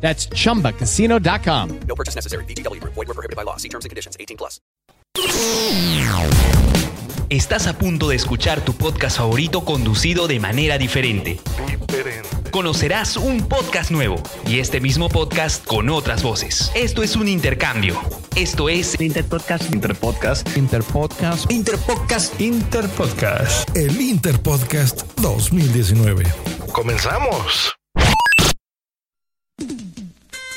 That's chumbacasino.com. No purchase necessary. VGW Group. Void were prohibited by law. See terms and conditions. 18 plus. Estás a punto de escuchar tu podcast favorito conducido de manera diferente. Conocerás un podcast nuevo y este mismo podcast con otras voces. Esto es un intercambio. Esto es Interpodcast. Interpodcast. Interpodcast. Interpodcast. Interpodcast. El Interpodcast 2019. Comenzamos.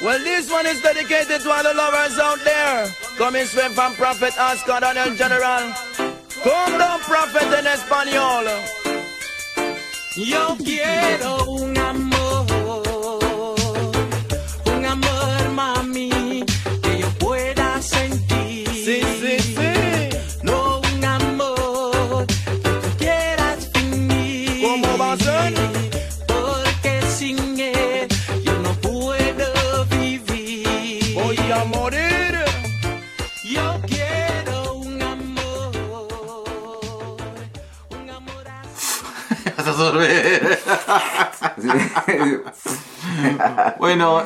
Well, this one is dedicated to all the lovers out there. Coming straight from Prophet Oscar Daniel General. Come down, Prophet en español. Yo quiero un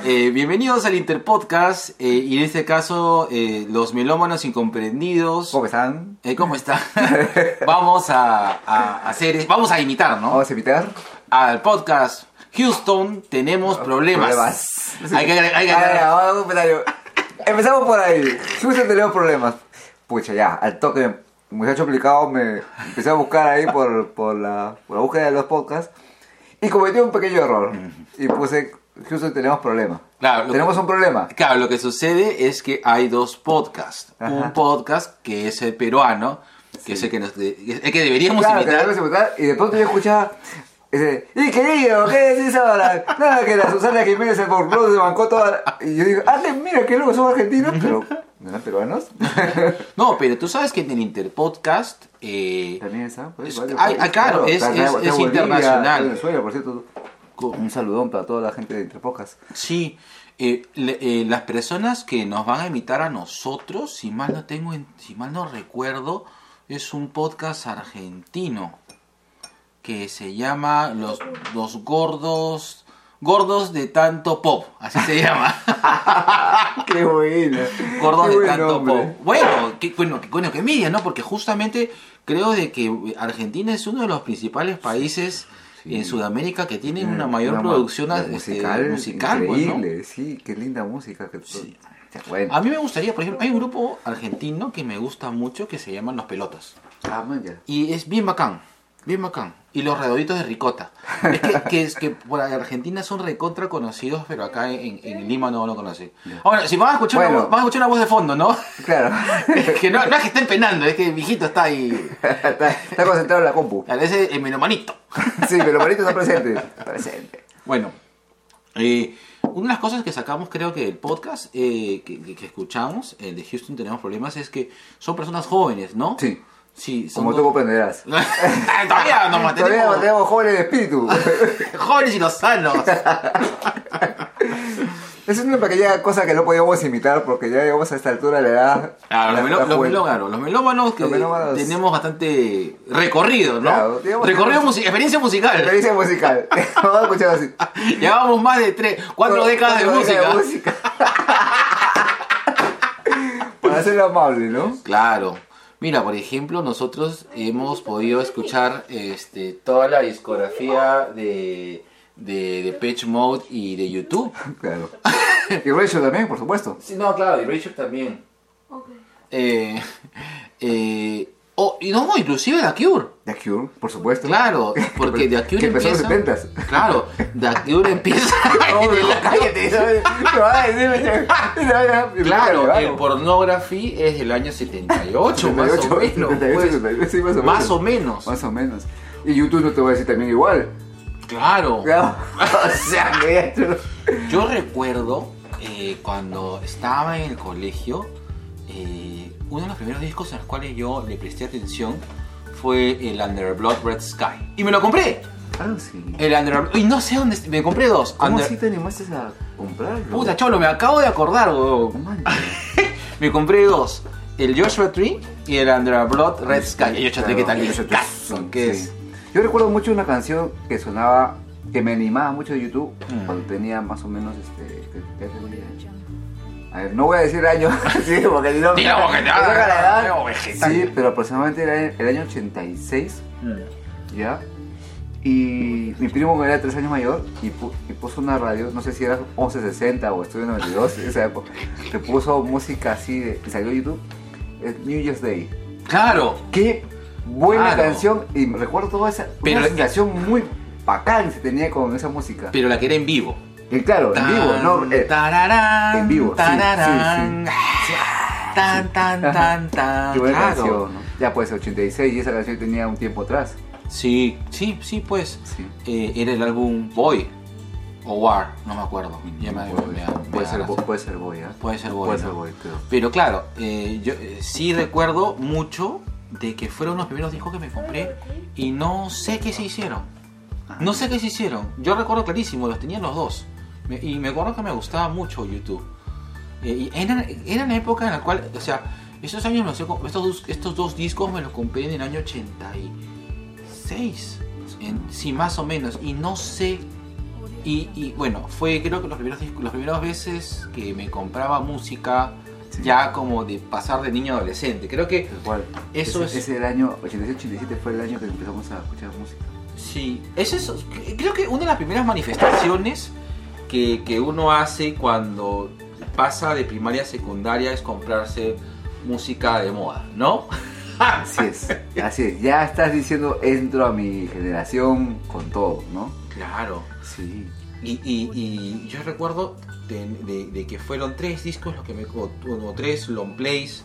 bueno, eh, bienvenidos al Interpodcast eh, y en este caso eh, los melómanos incomprendidos. ¿Cómo están? Eh, ¿Cómo están? vamos a, a hacer, vamos a imitar, ¿no? Vamos a invitar. Al podcast Houston tenemos problemas. Problemas. Hay que agregar- hay que agregar- ya, vamos a comentario. Empezamos por ahí. Justo tenemos problemas. Pucha, ya, al toque, muchacho aplicado, me empecé a buscar ahí por, por, la, por la búsqueda de los podcasts y cometí un pequeño error. Y puse, Houston, tenemos problemas. Claro, tenemos que- un problema. Claro, lo que sucede es que hay dos podcasts. Ajá. Un podcast que es el peruano, que es el que, nos el que deberíamos Claro, que imitar. y de pronto yo escuchaba. Ese, y querido, ¿qué decís ahora? Nada, que la Susana Jiménez el folclore se bancó toda. la-". Y yo digo, ah, mira, que luego son argentinos, pero ¿no eran peruanos? No, pero tú sabes que en el Interpodcast eh, También está, pues, Es- varios hay- ah, claro, es- Está- es- está es Bolivia, internacional. Venezuela, por cierto. Un saludón para toda la gente de Interpocas. Sí, eh, le- eh, las personas que nos van a imitar a nosotros, si mal no tengo, en- si mal no recuerdo, es un podcast argentino que se llama los, los gordos gordos de tanto pop, así se llama. Qué buena. gordos Qué de buen tanto nombre. pop. Bueno, qué bueno, qué bueno que envidia, ¿no? Porque justamente creo de que Argentina es uno de los principales países en Sudamérica que tienen una mayor Una ma- producción este, musical, pues, ¿no? increíble, sí, qué linda música. Que Sí. Bueno. A mí me gustaría, por ejemplo, hay un grupo argentino que me gusta mucho que se llaman Los Pelotas. Ah, man, ya. Y es bien bacán, bien bacán. Y los redonditos de ricota. Es que, que es que por Argentina son recontra conocidos, pero acá en, en Lima no lo conocen. Ahora, si van a escuchar, Bueno. una, voz- van a escuchar una voz de fondo, ¿no? Claro. que no, no es que estén penando, es que el viejito está ahí. está, está concentrado en la compu. Parece el menomanito. Sí, pero Marito está presente. Está presente. Bueno, eh, una de las cosas que sacamos creo que del podcast eh, que, que- que escuchamos, el de Houston tenemos problemas, es que son personas jóvenes, ¿no? Sí. Sí, Como tú dos- comprenderás. Todavía nos Todavía mantenemos mantenemos jóvenes de espíritu. jóvenes y lozanos. Esa es una pequeña cosa que no podíamos imitar porque ya llegamos a esta altura de la edad. Claro, la- los, melo- los melómanos, los melómanos que Los melómanos. tenemos bastante recorrido, ¿no? Claro, recorrido musi- experiencia musical. Experiencia musical. Vamos a escuchar así. Llevamos más de tres, cuatro décadas de música. Para ser amable, ¿no? Claro. Mira, por ejemplo, nosotros hemos podido escuchar este, toda la discografía de, de, de Pitch Mode y de YouTube. Claro. Y Rachel también, por supuesto. Sí, no, claro, y Rachel también. Eh, eh, oh, y no, inclusive The Cure. The Cure, por supuesto. Claro, porque The Cure que empezó empieza... en los 70 Claro, The Cure empieza... Claro, el pornography es del año 78, más o 78, menos. 78, pues. 79, sí, más o Más menos. o menos. Más o menos. Y YouTube no te va a decir también igual. Claro. Claro. o sea, que Yo recuerdo eh, cuando estaba en el colegio, eh, uno de los primeros discos en los cuales yo le presté atención fue el Under Blood Red Sky. Y me lo compré. Ah, sí. El Under Y no sé dónde. Me compré dos. ¿Cómo Under- así te animaste a comprarlo? Puta cholo, me acabo de acordar, weón. Me compré dos. El Joshua Tree y el Under Blood Red Sky. El Joshua Tree que tal Joshua Tree, discazo que sí. es. Yo recuerdo mucho una canción que sonaba, que me animaba mucho de YouTube Mm. cuando tenía más o menos este. ¿qué- qué tenía? A ver, no voy a decir año, sí, porque si no. Dilo, porque te me va a- edad. Sí, pero aproximadamente era el año 86, ¿ya? Y mi primo era 3 años mayor y, pu- y puso una radio, no sé si era 1160 o Estudio 92, esa época, que puso música así, de, y salió YouTube, es New Year's Day. Claro. Qué buena Claro. canción y me recuerdo toda esa Pero- una sensación muy bacán se tenía con esa música. Pero la que era en vivo. Y claro, en vivo, no eh, Tararán, en vivo, sí, tararán. sí, Tan, tan, tan, tan. qué buena claro. canción, ¿no? Ya pues 86 y esa canción tenía un tiempo atrás. Sí, sí, sí, pues. Sí. Eh, era el álbum Boy o War, no me acuerdo. Ya me- me- me- puede, me ser, puede ser Boy, ¿ah? Puede ser Boy. Puede ¿no? ser Boy, creo. Pero claro, eh, yo eh, sí recuerdo mucho de que fueron los primeros discos que me compré y no sé qué se hicieron. No sé qué se hicieron. Yo recuerdo clarísimo, los tenía los dos. Me- y me acuerdo que me gustaba mucho YouTube. Eh, y eran, era la época en la cual, o sea, esos años, no sé, estos dos, estos dos discos me los compré en el año 86. En, sí, más o menos. Y no sé. Y, y, bueno, fue creo que los primeros las primeras veces que me compraba música Sí. ya como de pasar de niño a adolescente. Creo que. Eso ese, es- ese el año 86-87 fue el año que empezamos a escuchar música. Sí, eso es, creo que una de las primeras manifestaciones que, que uno hace cuando pasa de primaria a secundaria es comprarse música de moda, ¿no? Así es, así es. Ya estás diciendo entro a mi generación con todo, ¿no? Claro. Sí. Y, y- y yo recuerdo de, de- de que fueron tres discos los que me... o, o tres long plays.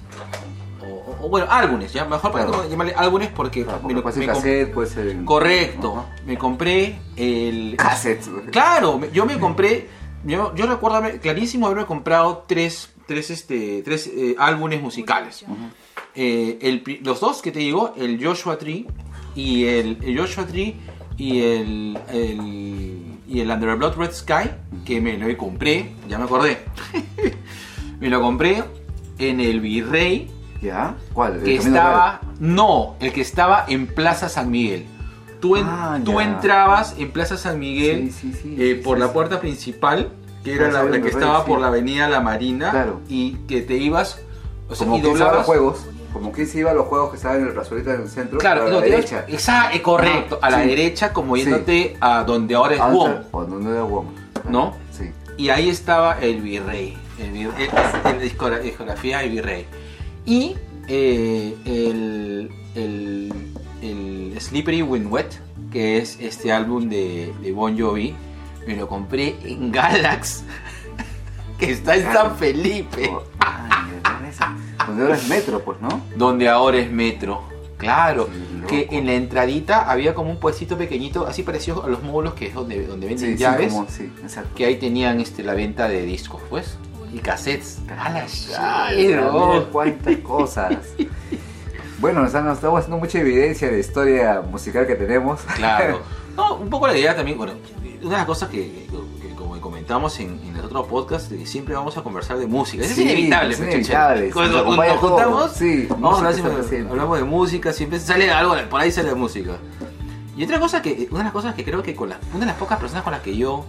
O, bueno, álbumes, ya mejor para Claro. llamarle álbumes porque, Claro, me lo- puede ser me cassette, puede ser... en- Correcto, me compré el... Cassette. Claro, yo me compré, yo, yo recuerdo clarísimo haberme comprado tres, tres, este, tres eh, álbumes musicales. Eh, el los dos que te digo, el Joshua Tree y el, el Joshua Tree y el, el y el Under the Blood Red Sky que me lo compré, ya me acordé. me lo compré en el Virrey ¿Ya? ¿Cuál? ¿El que Camino estaba no, el que estaba en Plaza San Miguel. Tú, en- Ah, tú entrabas en Plaza San Miguel Sí, sí, sí, eh, sí, por sí, la sí. puerta principal, que era la, la que Virrey, estaba sí. por la avenida La Marina, Claro. y que te ibas, o sea, Como y que doblabas. juegos, como que se iba a los juegos que estaban en el plazoleta del centro, Claro, a no, la ibas- derecha. esa- eh, correcto, a la Sí. derecha, como Sí. yéndote a donde ahora es WOM, O donde era WOM. ¿no? Sí. Y ahí estaba el virrey, el, vir- el- el- discografía del virrey. Y eh, el, el, el Slippery When Wet, que es este álbum de, de Bon Jovi, me lo compré en Galax, que está en San Felipe, Oh. Donde ahora es metro, pues, ¿no? donde ahora es Metro. Claro, que en la entradita había como un puestito pequeñito, así parecido a los módulos que es donde, donde venden Sí, sí, llaves. como- sí, exacto. que ahí tenían este, la venta de discos, pues, y cassettes. ¡A la bro! cuántas cosas. Bueno, nos han- nos estamos haciendo mucha evidencia de historia musical que tenemos. Claro. No, un poco la idea también, bueno, una de las cosas que, que como comentamos en, en el otro podcast, que siempre vamos a conversar de música. Eso Sí, es inevitable, es inevitable. Cuando, nos cuando nos juntamos, Sí, vamos a hablar siempre- hablamos de música, siempre sale algo, por ahí sale música. Y otra cosa que, una de las cosas que creo que con la, una de las pocas personas con las que yo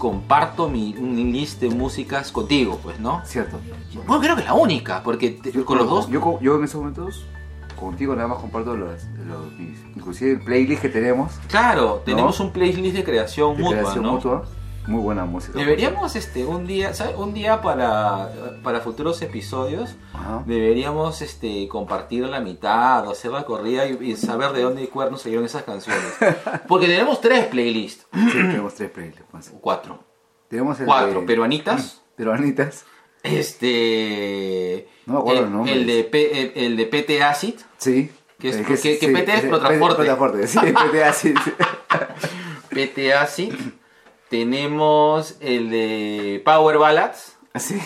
comparto mi, mi list de músicas contigo, pues, ¿no? Cierto. Bueno, creo que la única, porque te- con los dos Yo, yo en esos momentos, contigo nada más comparto los, los- mis- inclusive el playlist que tenemos Claro, tenemos un playlist de creación de mutua, creación ¿no? mutua. Muy buena música. Deberíamos este un día, ¿sabes? Un día para, para futuros episodios Ajá. deberíamos este compartir la mitad o hacer la corrida y, y saber de dónde cuernos salieron esas canciones. Porque tenemos tres playlists, Sí, tenemos tres playlists. pues. cuatro, Tenemos el cuatro de- peruanitas, Peruanitas. este No me acuerdo el, el nombre. el de P- el, el de PT Acid, Sí. Que es- que- que sí, PT es ese- Protransporte. Protransporte, sí, PT así. sí. PT Acid, tenemos el de Power Ballads, Así.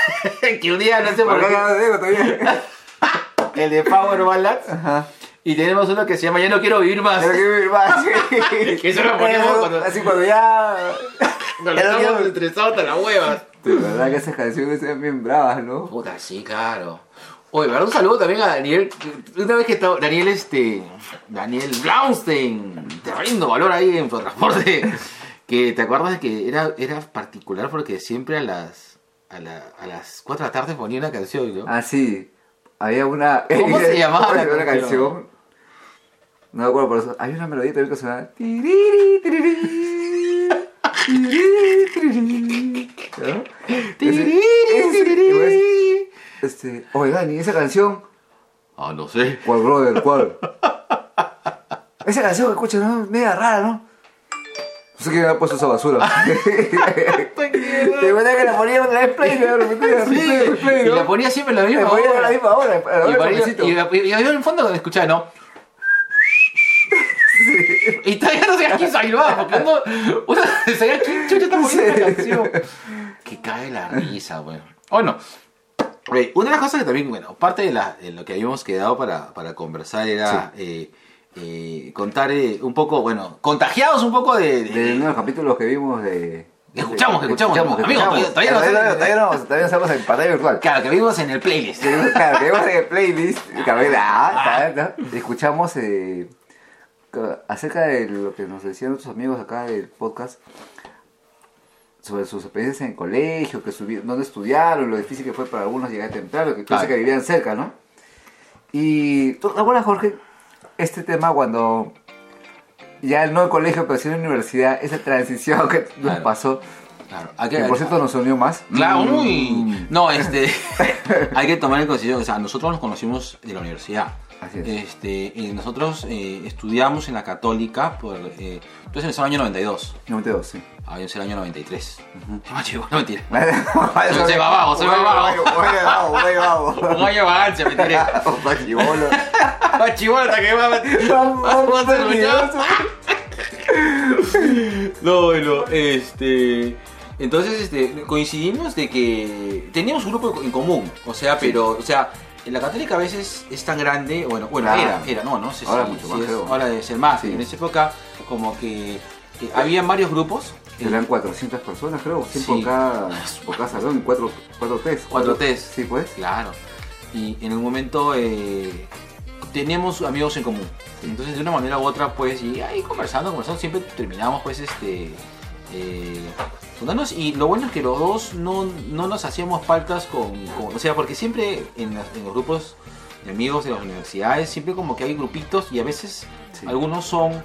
que un día no sé por qué, no lo digo todavía. el de Power Ballads. Ajá. Y tenemos uno que se llama Ya no quiero vivir más. Ya no quiero vivir más. sí. Que eso lo poníamos cuando- Así cuando ya. Cuando Ya estamos estresados hasta las huevas. De verdad que esas canciones eran bien bravas, ¿no? Puta, sí, claro. Oye, un saludo también a Daniel. Una vez que estaba. Daniel, este. Daniel Blaunstein. Te rindo valor ahí en transporte. Que te acuerdas de que era, era particular porque siempre a las. A, la- a las 4 de la tarde ponía una canción, ¿no? Ah, sí. Había una. ¿Cómo se llamaba la una canción? No me acuerdo por eso. Hay una melodía también que suena. ¿no? Ese- ese- Este, oye Dani, esa canción, Ah, no sé. ¿cuál brother? ¿Cuál? Esa canción que escuchas, ¿no? Media rara, ¿no? No sé quién me ha puesto esa basura. ¿Te acuerdas que la ponía otra vez play? Sí, play, play, y la ponía siempre a la misma a hora. la misma hora, Y, hora ponía- del cafecito. y, y- y yo en el fondo cuando escuchaba, ¿no? Y todavía no sabía quién salvaba, porque uno, uno sabía quién chucha está poniendo la canción. Que cae la risa, güey. Bueno, una de las cosas que también, bueno, parte de, la, de lo que habíamos quedado para, para conversar era eh, eh, contar eh, un poco, bueno, contagiados un poco de... de- De unos capítulos que vimos de. Que escuchamos, que escuchamos. que Amigos, escuchamos. todavía- todavía no todavía, todavía no, todavía no estamos en pantalla virtual. Claro, que vimos en el playlist. Claro, que vimos en el playlist. ver, ah, ta, Escuchamos eh, ca- acerca de lo que nos decían otros amigos acá del podcast sobre sus experiencias en el colegio, que subi- dónde estudiaron, lo difícil que fue para algunos llegar temprano, que Claro. que vivían cerca, ¿no? Y ¿tú te acuerdas, Jorge, este tema cuando ya no el colegio, pero sí en la universidad, esa transición que nos Claro. pasó, Claro, hay que por cierto nos unió más. Claro, Mm. muy. No, este. hay que tomar en consideración. O sea, nosotros nos conocimos de la universidad. Así es. Este, y nosotros eh, estudiamos en la Católica. Por, eh, entonces en el año 92. 92, sí. Ah, yo en el año 93. Ah, chico, no mentira. Soy soy babao, soy babao. Muy babao, muy babao. Un año vagancia, me tiré. Pachibolo. Ah, chivolo, hasta que va Vamos a escuchar. No, bueno, este. Entonces, este, coincidimos de que teníamos un grupo en común, o sea, pero, o sea, en la católica a veces es tan grande, bueno, bueno, Claro. era, era, no, no sé Ahora si, mucho si más, es- ahora debe ser más, Sí. en esa época como que eh, habían varios grupos, Eran 400 personas, creo. 100 Sí. por, cada, por cada salón, 4, 4 test. Cuatro test. Sí, pues. Claro. Y en un momento eh, teníamos amigos en común. Entonces de una manera u otra, pues, y ahí conversando, conversando, siempre terminamos, pues, este, eh. Y lo bueno es que los dos no, no nos hacíamos faltas con, con- o sea, porque siempre en, las- en los grupos de amigos de las universidades, siempre como que hay grupitos y a veces Sí. algunos son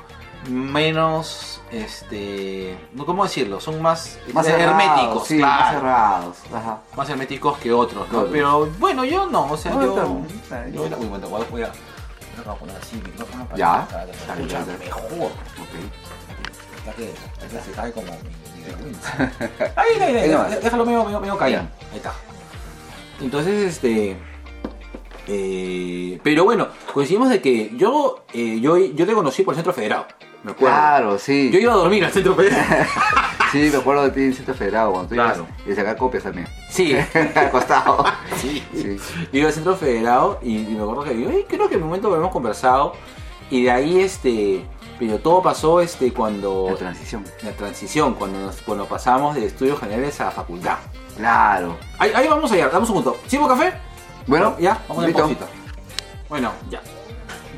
menos, este, no cómo decirlo, son más, Más herméticos, cerrados, sí, claro más cerrados. Ajá. más herméticos que otros, ¿no? Pero bueno, yo no, o sea, No, yo. está yo bueno, voy a, voy a, voy a poner así micrófono para Ya. para Dale, escuche dale. mejor. Ok. Ya que, ya que se cae como. Ahí, ahí, ahí, Ahí déjalo medio, medio, medio caído. Ahí está. Entonces, este. eh, pero bueno, coincidimos de que yo, eh, yo, yo te conocí por el Centro Federado. Me acuerdo. Claro, sí. Yo iba a dormir al Centro Federado. Sí, me acuerdo de ti en Centro Federado cuando tú Claro. ibas y sacar copias también. sí. Al costado. Sí. Sí. Yo iba al centro federado y, y me acuerdo que "Ay, creo que en un momento habíamos conversado y de ahí este pero todo pasó este cuando La transición. la transición cuando nos, cuando pasamos de estudios generales a facultad Claro. ahí, ahí vamos allá damos un punto ¿sirvo café? Bueno, ya vamos a listo. pausita bueno ya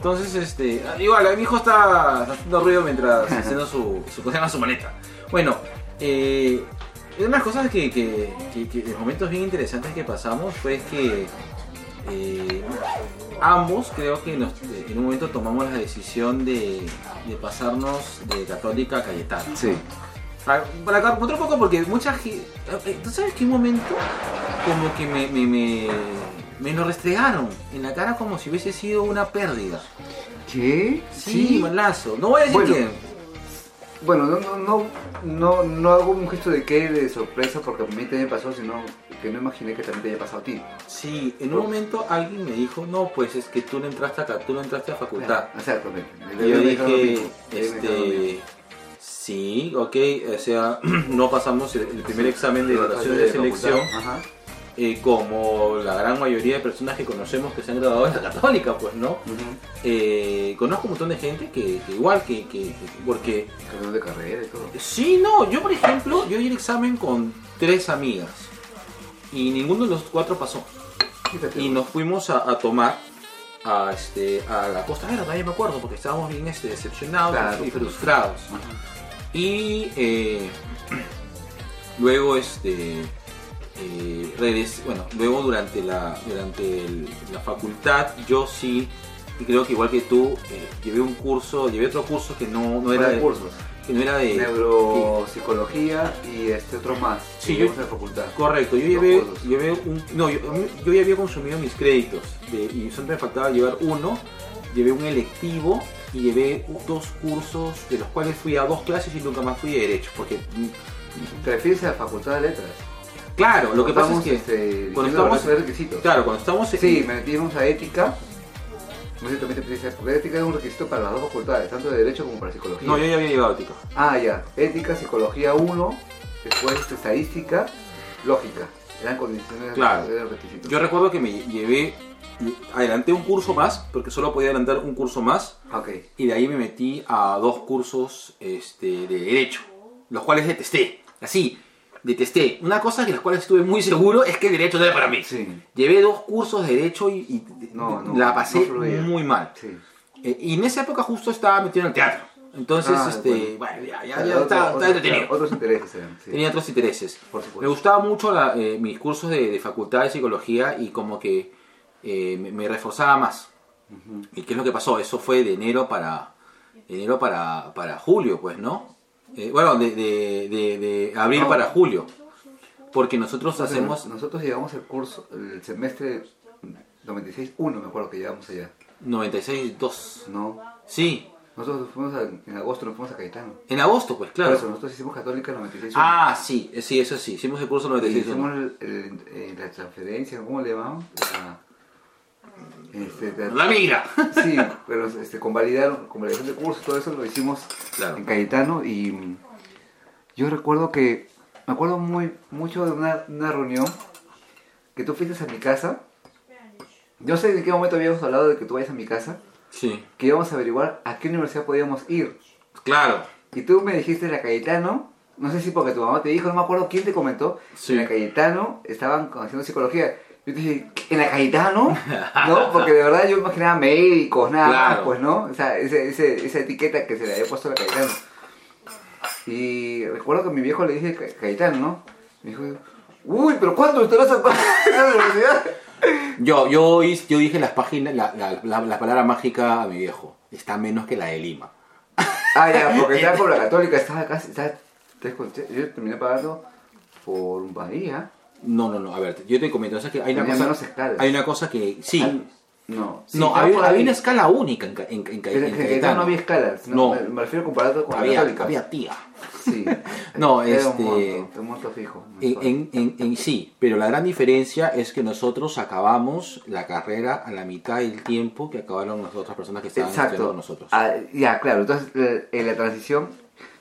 entonces este igual mi hijo está haciendo ruido mientras haciendo su su en su maleta bueno eh, una de las cosas que, que, que- momentos bien interesantes que pasamos fue que eh, ambos creo que nos- en un momento tomamos la decisión de, de pasarnos de católica a cayetana. Sí. Para, para un poco, porque mucha gente. ¿Tú sabes un momento como que me, me, me, me lo restregaron en la cara como si hubiese sido una pérdida? ¿Qué? Sí, malazo. No voy a decir Bueno. quién. Bueno, no, no, no, no, no hago un gesto de que de sorpresa porque a mí también me pasó, sino que no imaginé que también te haya pasado a ti. Sí, en un momento alguien me dijo, no, pues es que tú no entraste acá, tú no entraste a facultad. Exactamente. Y yo dije, este, sí, ok, o sea, no pasamos el, el primer examen de evaluación de selección, Ajá. Eh, como la gran mayoría de personas que conocemos que se han graduado en la católica, pues, ¿no? Eh, conozco un montón de gente que, que igual, que, que- que- porque, Cambió de carrera y todo. sí, no, yo por ejemplo, yo di el examen con tres amigas y ninguno de los cuatro pasó. Fíjate, Y nos fuimos a, a tomar a, este, a la Costa Verde, todavía me acuerdo, porque estábamos bien este, decepcionados Claro. y frustrados. Y eh, luego, este, eh, regres- bueno, luego durante la, durante el- la facultad, yo sí, y creo que igual que tú, eh, llevé un curso, llevé otro curso que no, no era de cursos. que no era de Neuropsicología y este otro más. Sí, yo- en la facultad. Correcto, yo llevé, llevé un, no, yo, yo ya había consumido mis créditos de- y siempre me faltaba llevar uno, llevé un electivo y llevé dos cursos de los cuales fui a dos clases y nunca más fui de derecho, porque ¿Te refieres a la facultad de letras? Claro, lo que pasa es que este, cuando estamos, los requisitos. claro, cuando estamos en- Sí, me metimos a ética. No sé también te porque ética es un requisito para las dos facultades, tanto de derecho como para psicología. no, yo ya había llevado ética. Ah, ya. Ética, psicología 1, después estadística, lógica. Eran condiciones Claro. eran requisitos. Yo recuerdo que me llevé, adelanté un curso más, porque solo podía adelantar un curso más, Ok. y de ahí me metí a dos cursos este, de derecho, los cuales detesté. Así, detesté. Una cosa de las cuales estuve muy seguro es que el derecho no era para mí. Sí. Llevé dos cursos de derecho y, y No, no, la pasé muy mal. Sí. Eh, y en esa época justo estaba metido en el teatro. Entonces, Ah, este, bueno. ya, ya, ya estaba, otro- entretenido. otros intereses eran. sí. Tenía otros intereses. Por supuesto. Me gustaba mucho la- eh, mis cursos de, de facultad de psicología y como que eh, me, me reforzaba más. ¿Y qué es lo que pasó? Eso fue de enero para de enero para, para julio, pues, ¿no? Eh, bueno, de, de, de- de abril No. para julio. Porque nosotros hacemos Nosotros llevamos el curso, el semestre 96-1, me acuerdo que llevamos allá. 96-2. No. Sí, Nosotros nos fuimos a- en agosto, nos fuimos a Caetano. en agosto, pues, claro. Por eso, nosotros hicimos Católica 96-1. Ah, sí, eh, sí, eso sí. Hicimos el curso Y 96 hicimos el- el- eh, la transferencia, ¿cómo le llamamos? La, este, la- La migra. Sí, pero este, convalidaron, convalidación de curso, todo eso lo hicimos Claro. en Cayetano y mm, yo recuerdo que, me acuerdo muy mucho de una, una reunión que tú fuiste a mi casa. Yo sé en qué momento habíamos hablado de que tú vayas a mi casa, Sí, que íbamos a averiguar a qué universidad podíamos ir. claro. Y tú me dijiste la Cayetano, no sé si porque tu mamá te dijo, no me acuerdo quién te comentó, Sí. en la Cayetano estaban haciendo psicología. Yo te dije, ¿en la Cayetano? ¿No? Porque de verdad yo imaginaba médicos, nada más, pues, ¿no? O sea, ese, ese- esa etiqueta que se le había puesto a la Cayetano. Y recuerdo que a mi viejo le dije Ca- Cayetano, ¿no? Me dijo, uy, pero ¿cuándo estarás en la universidad? Yo, yo, hice- yo dije las páginas, la, la, la, la palabra mágica a mi viejo. Está menos que la de Lima. Ah, ya, porque estaba con la católica, estaba casi, estaba, yo terminé pagando por un Bahía. No, no, no. A ver, yo te comento. o sea, que hay una cosa. escalas. Hay una cosa que. Sí. Ah, No, sí, no, había, una escala única en, en, en, Pero en Cayetano. no había escalas, no, No. Me, refiero comparado con la Había, católica. había tía. Sí. No, Era este- Un monto, un monto fijo. En, mensual. en, en, en sí, pero la gran diferencia es que nosotros acabamos la carrera a la mitad del tiempo que acabaron las otras personas que estaban Exacto. con nosotros. Ah, ya, claro. Entonces, eh, en la transición.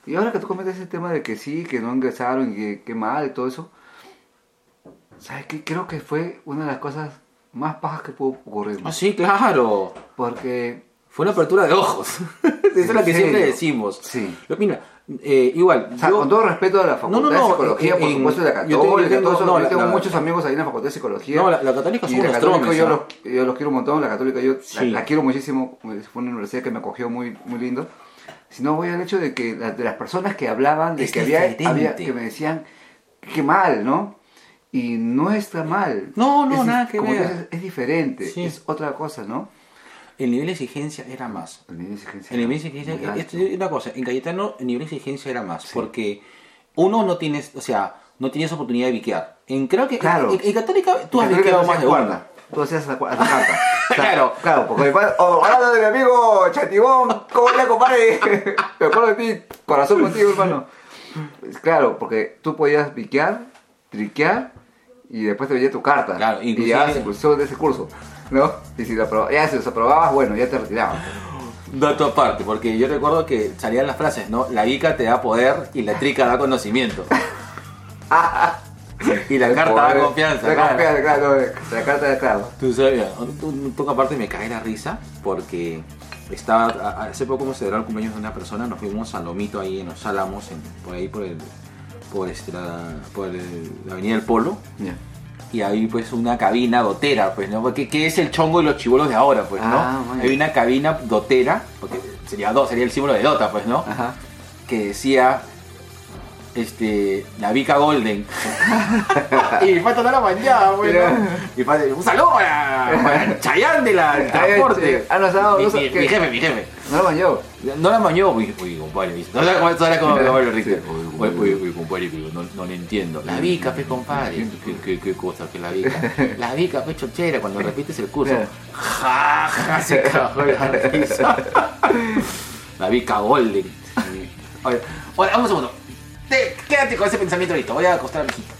Y ahora que tú comentas ese tema de que sí, que no ingresaron y que, que mal y todo eso. ¿Sabes qué? Creo que fue una de las cosas más pajas que pudo ocurrir. Ah, sí, claro. Porque. Fue una apertura de ojos. Esa es la que ¿En siempre decimos. Sí. Lo- Mira, eh, igual. O sea, yo- con todo respeto a la facultad No, no, no, de psicología, por supuesto, de la tengo- yo católica, tengo- todo eso. no, yo tengo la- muchos amigos ahí en la facultad de psicología. No, la- la católica y son la unos católica tromes, yo, los, yo los quiero un montón, la católica yo Sí. la, quiero muchísimo, fue una universidad que me acogió muy, muy lindo. Si no voy al hecho de que de las personas que hablaban, de Es que había, había, que me decían, qué mal, ¿no? Y no está mal. No, no, Es- nada que ver. dices, es diferente, Sí. es otra cosa, ¿no? El nivel de exigencia era más. El nivel de exigencia El nivel de era exigencia, esto es una cosa, en Cayetano el nivel de exigencia era más, porque uno no tienes, o sea, no tienes oportunidad de biquear. En, creo que Claro. en, en Católica tú has biqueado más hacías de cuarta. Tú hacías la, cu- la carta. O sea, Claro. Claro, porque mi padre. Oh, hablando de mi amigo Chatibón, ¿cómo le compadre? Me acuerdo de ti, corazón contigo, hermano. Claro, porque tú podías biquear, triquear y después te venía tu carta. Claro, y llevabas de ese curso. ¿No? Y si lo aprobabas, ya si los aprobabas, bueno, ya te retirabas. Dato aparte, porque yo recuerdo que salían las frases, ¿no? La bica te da poder y la trica da conocimiento. y la carta da confianza. Da claro. confianza, claro. La carta da claro. Tú sabes, un, toque aparte me cae la risa porque estaba a- hace poco hemos celebrado el cumpleaños de una persona, nos fuimos al Lomito ahí en los Álamos, en- por ahí por el por este, la, por el- la Avenida del Polo. Y hay pues una cabina dotera, pues, ¿no? Porque ¿qué es el chongo de los chibolos de ahora, pues, ¿no? Ah, hay una cabina dotera, porque sería dos, sería el símbolo de Dota, pues, ¿no? Ajá. que decía este la Vica Golden. Y mi pata no la manchaba bueno mi pata un saludo para, para de la del transporte Ah, no, no, mi, no, mi- mi jefe mi jefe No lo bañó. no la mañó uy, uy compadre no cómo me lo Richter. Uy, uy, uy, compadre no, no le entiendo. La Vica pe compadre. ¿Qué, qué, qué cosa que la Vica la Vica pe chochera cuando repites el curso. Ja ja se cagó la risa. La Vica Golden ahora, vamos un segundo. Te- quédate con ese pensamiento ahorita. Voy a acostar a mi hijita.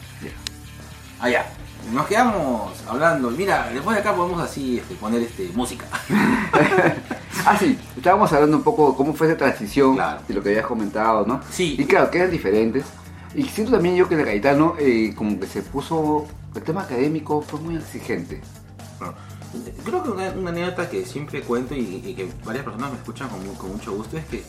Allá. Nos quedamos hablando. Mira, después de acá podemos así este, poner este, música. Ah, sí, estábamos hablando un poco de cómo fue esa transición Claro. de lo que habías comentado, ¿no? Sí. Y claro, que eran diferentes. Y siento también yo que el Gaetano, eh, como que se puso. El tema académico fue muy exigente. Creo que una, una anécdota que siempre cuento y, y que varias personas me escuchan con mucho gusto es que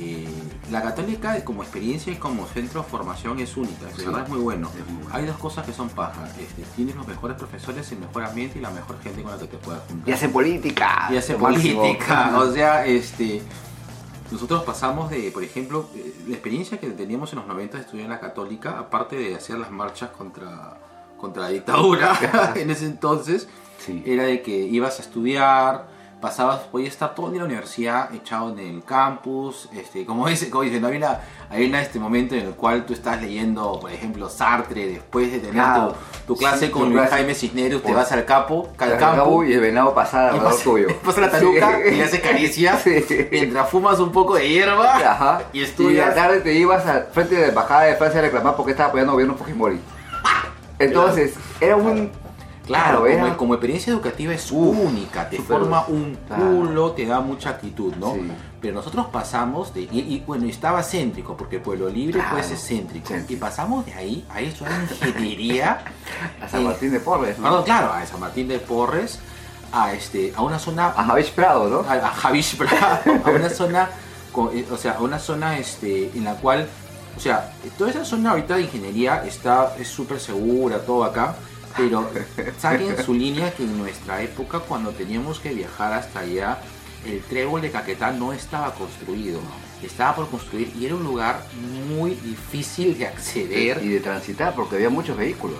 eh, la católica como experiencia y como centro de formación es única, de Sí. verdad es muy bueno. Es muy bueno. Hay dos cosas que son paja. Este, tienes los mejores profesores, el mejor ambiente y la mejor gente con la que te puedas juntar. Y hace política. y hace lo máximo. política. O sea, este. Nosotros pasamos de, por ejemplo, eh, la experiencia que teníamos en los 90 de estudiar en la católica, aparte de hacer las marchas contra, contra la dictadura en ese entonces, Sí. era de que ibas a estudiar, pasabas, podías estar todo el día en la universidad, echado en el campus, este, como dice, como dicen, hay una, hay una, este momento en el cual tú estás leyendo, por ejemplo, Sartre, después de tener Claro. tu, tu clase Sí, con tu clase. Jaime Cisneros, te vas al capo, al campo, y el venado pasar y alrededor pasa, tuyo. pasa la taluca Sí. y le hace caricias Sí. mientras fumas un poco de hierba Ajá. y Y estudias. la tarde te ibas al frente de la embajada de Francia a reclamar porque estaba apoyando al gobierno Fujimori. Entonces, era un. Claro, era. como, como experiencia educativa es Uf, única, te forma un claro. culo, te da mucha actitud, ¿no? Sí. Pero nosotros pasamos de, y, y, bueno, estaba céntrico, porque Pueblo Libre Claro, pues es céntrico. Y pasamos de ahí a estudiar ingeniería. A San en- Martín de Porres, ¿no? Claro, a San Martín de Porres, a este, a una zona A Javish Prado, ¿no? a, a Prado, a una zona, con- eh, o sea, a una zona este, en la cual, o sea, toda esa zona ahorita de ingeniería está, es súper segura, todo acá, pero saquen su línea que en nuestra época, cuando teníamos que viajar hasta allá, el trébol de Caquetá no estaba construido, estaba por construir y era un lugar muy difícil de acceder Y de transitar, porque había muchos vehículos.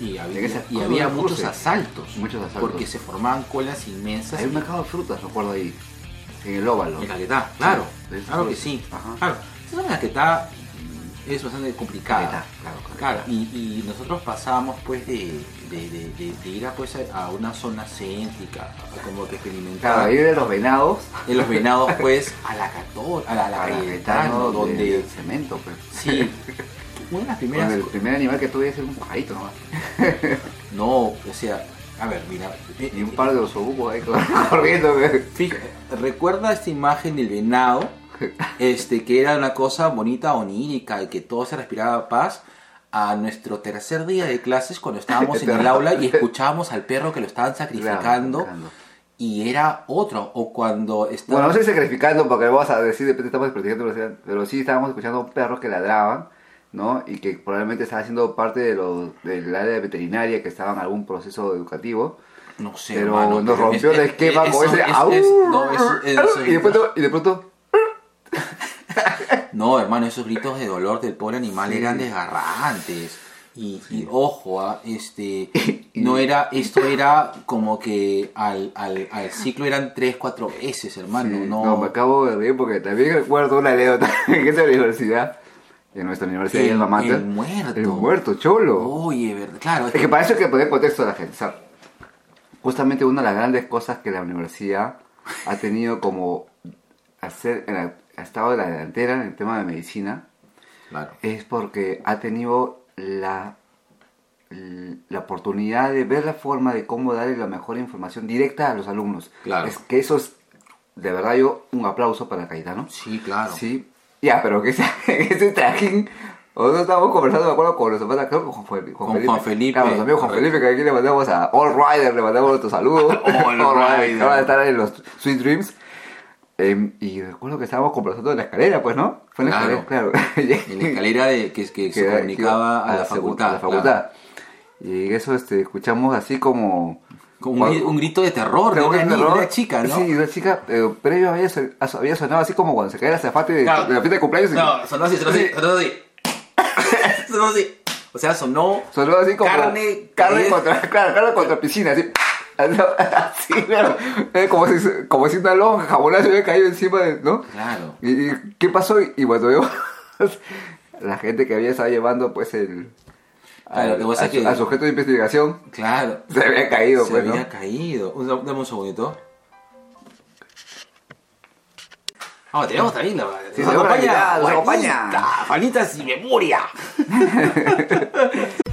y, había, En ese- y ¿cómo había era el muchos asaltos, Muchos asaltos. porque se formaban colas inmensas. Hay un mercado de frutas, recuerdo ahí. En el óvalo. en Caquetá, claro, Sí, claro que sí. Ajá. Claro, zona de Caquetá es bastante complicada. Claro, Caquetá. Claro, y, y nosotros pasamos pues de, de, de- ir a, pues, a una zona céntrica, como que experimentar Claro, ahí de los venados. de los venados pues a la Cató, a la, a la a Cayetano, Gaetano, donde el cemento, pues. sí, una de las primeras Donde el primer animal que tuve es un pajarito nomás. no, o sea, a ver, mira, eh, Y un par de osobucos ahí corriendo. recuerda esta imagen del venado, este, que era una cosa bonita, onírica, y que todo se respiraba paz, a nuestro tercer día de clases cuando estábamos en el aula y escuchábamos al perro que lo estaban sacrificando y era otro, o cuando estaba... Bueno, no estoy sacrificando porque vamos a decir, de repente estamos velocidad, pero sí estábamos escuchando perros que ladraban, ¿no? Y que probablemente estaban haciendo parte de los, del área veterinaria que estaban en algún proceso educativo. no sé, pero hermano, nos rompió es- el es- esquema es- con ese es- no, y, de pronto, y de pronto, No, hermano, esos gritos de dolor del pobre animal Sí. eran desgarrantes. Y, y ojo, ah, este, no era, esto era como que al, al, al ciclo eran tres, cuatro veces, hermano. sí, no, no, me acabo de reír porque también recuerdo una anécdota en esa universidad en nuestra universidad El- el muerto. El muerto, cholo. Oye, verdad, claro. Es que para eso hay que poner contexto a la gente. justamente una de las grandes cosas que la universidad ha tenido como hacer, en la- ha estado de la delantera en el tema de medicina, Claro. es porque ha tenido la, la oportunidad de ver la forma de cómo darle la mejor información directa a los alumnos. Claro. Es que eso es, de verdad, yo un aplauso para Caetano. Sí, claro. Sí, ya, pero que ese, ese trajín. Nosotros estábamos conversando, me acuerdo, con los hermanos, creo que con Juan, Juan Con Felipe. Juan Felipe. Claro, los amigos Juan Felipe, que aquí le mandamos a All Rider, le mandamos nuestro saludo. All Rider. que van a estar en los Sweet Dreams. Em, y recuerdo que estábamos conversando en la escalera, pues, ¿no? Fue en la Claro. escalera, claro. En la escalera de, que, que se que- comunicaba que- a la facultad. a la facultad. Y eso este, escuchamos así como... Como un, un grito de terror de una, de terror. una chica, ¿no? Sí, una chica, pero previo había, son- había sonado así como cuando se cae la zafate de, Claro. de la fiesta de cumpleaños. No, sonó así, sonó así, sonó así. sonó así. O sea, sonó. Sonó así como Carne- carne eh. contra, claro, carne contra piscina, así. Así, claro. Eh, Como si, como si una lonja jamonada se hubiera caído encima de, ¿no? Claro. ¿Y, y qué pasó? Y cuando veo la gente que había estado llevando, pues, el... Claro, lo al, que- al sujeto de investigación, Claro. se había caído, Se pues, había ¿no? caído. Un- Dame un segundito. Ah, tenemos también la. Sí, nos acompaña. Juanita, Juanita sin memoria.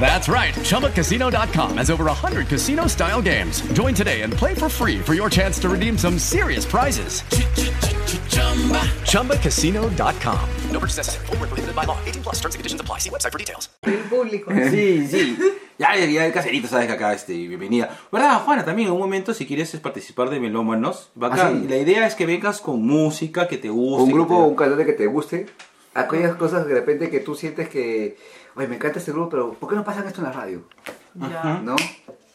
That's right. ChumbaCasino.com has over 100 casino style games. Join today and play for free for your chance to redeem some serious prizes. ChumbaCasino.com. No purchase necessary. Were prohibited by law. 18 plus terms and conditions apply. See website for details. El público. Sí, sí. Ya, ya, el caserito, sabes que acá, este, bienvenida. ¿Verdad, Juana? También en un momento, si quieres participar de Melómanos, bacán. Ah, sí. La idea es que vengas con música que te guste. un grupo, te- un cantante que te guste, aquellas cosas que de repente que tú sientes que, oye, me encanta este grupo, pero ¿por qué no pasan esto en la radio? Ya. ¿No?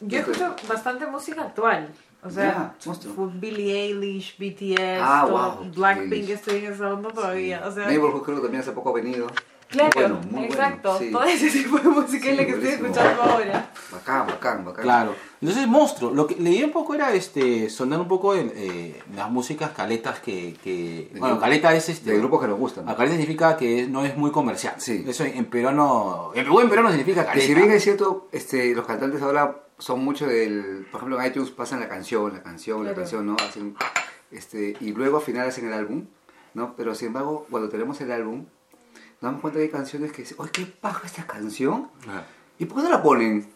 Yo escucho bastante música actual. O sea, fue Billie Eilish, BTS, Ah, wow, Blackpink, estoy en esa onda todavía. O sea, Neighborhood creo que también hace poco ha venido. Claro, bueno, muy exacto. bueno, sí. Todo ese tipo de música Sí, es la que estoy buenísimo. escuchando ahora. Bacán, bacán, bacán. Claro. Entonces, monstruo. Lo que leí un poco era este sonar un poco en eh, las músicas caletas que. que De bueno, caleta es este. de grupos que nos gustan. Caleta significa que no es muy comercial. Sí. Eso en peruano. En buen peruano significa Que caleta. si bien es cierto, este, los cantantes ahora son mucho del, por ejemplo en iTunes pasan la canción, la canción, la Claro. canción, ¿no? Hacen, este, y luego al final hacen el álbum, ¿no? Pero sin embargo, cuando tenemos el álbum, nos damos cuenta que hay canciones que dicen, oye, qué paja esta canción, Ah. ¿y por qué no la ponen?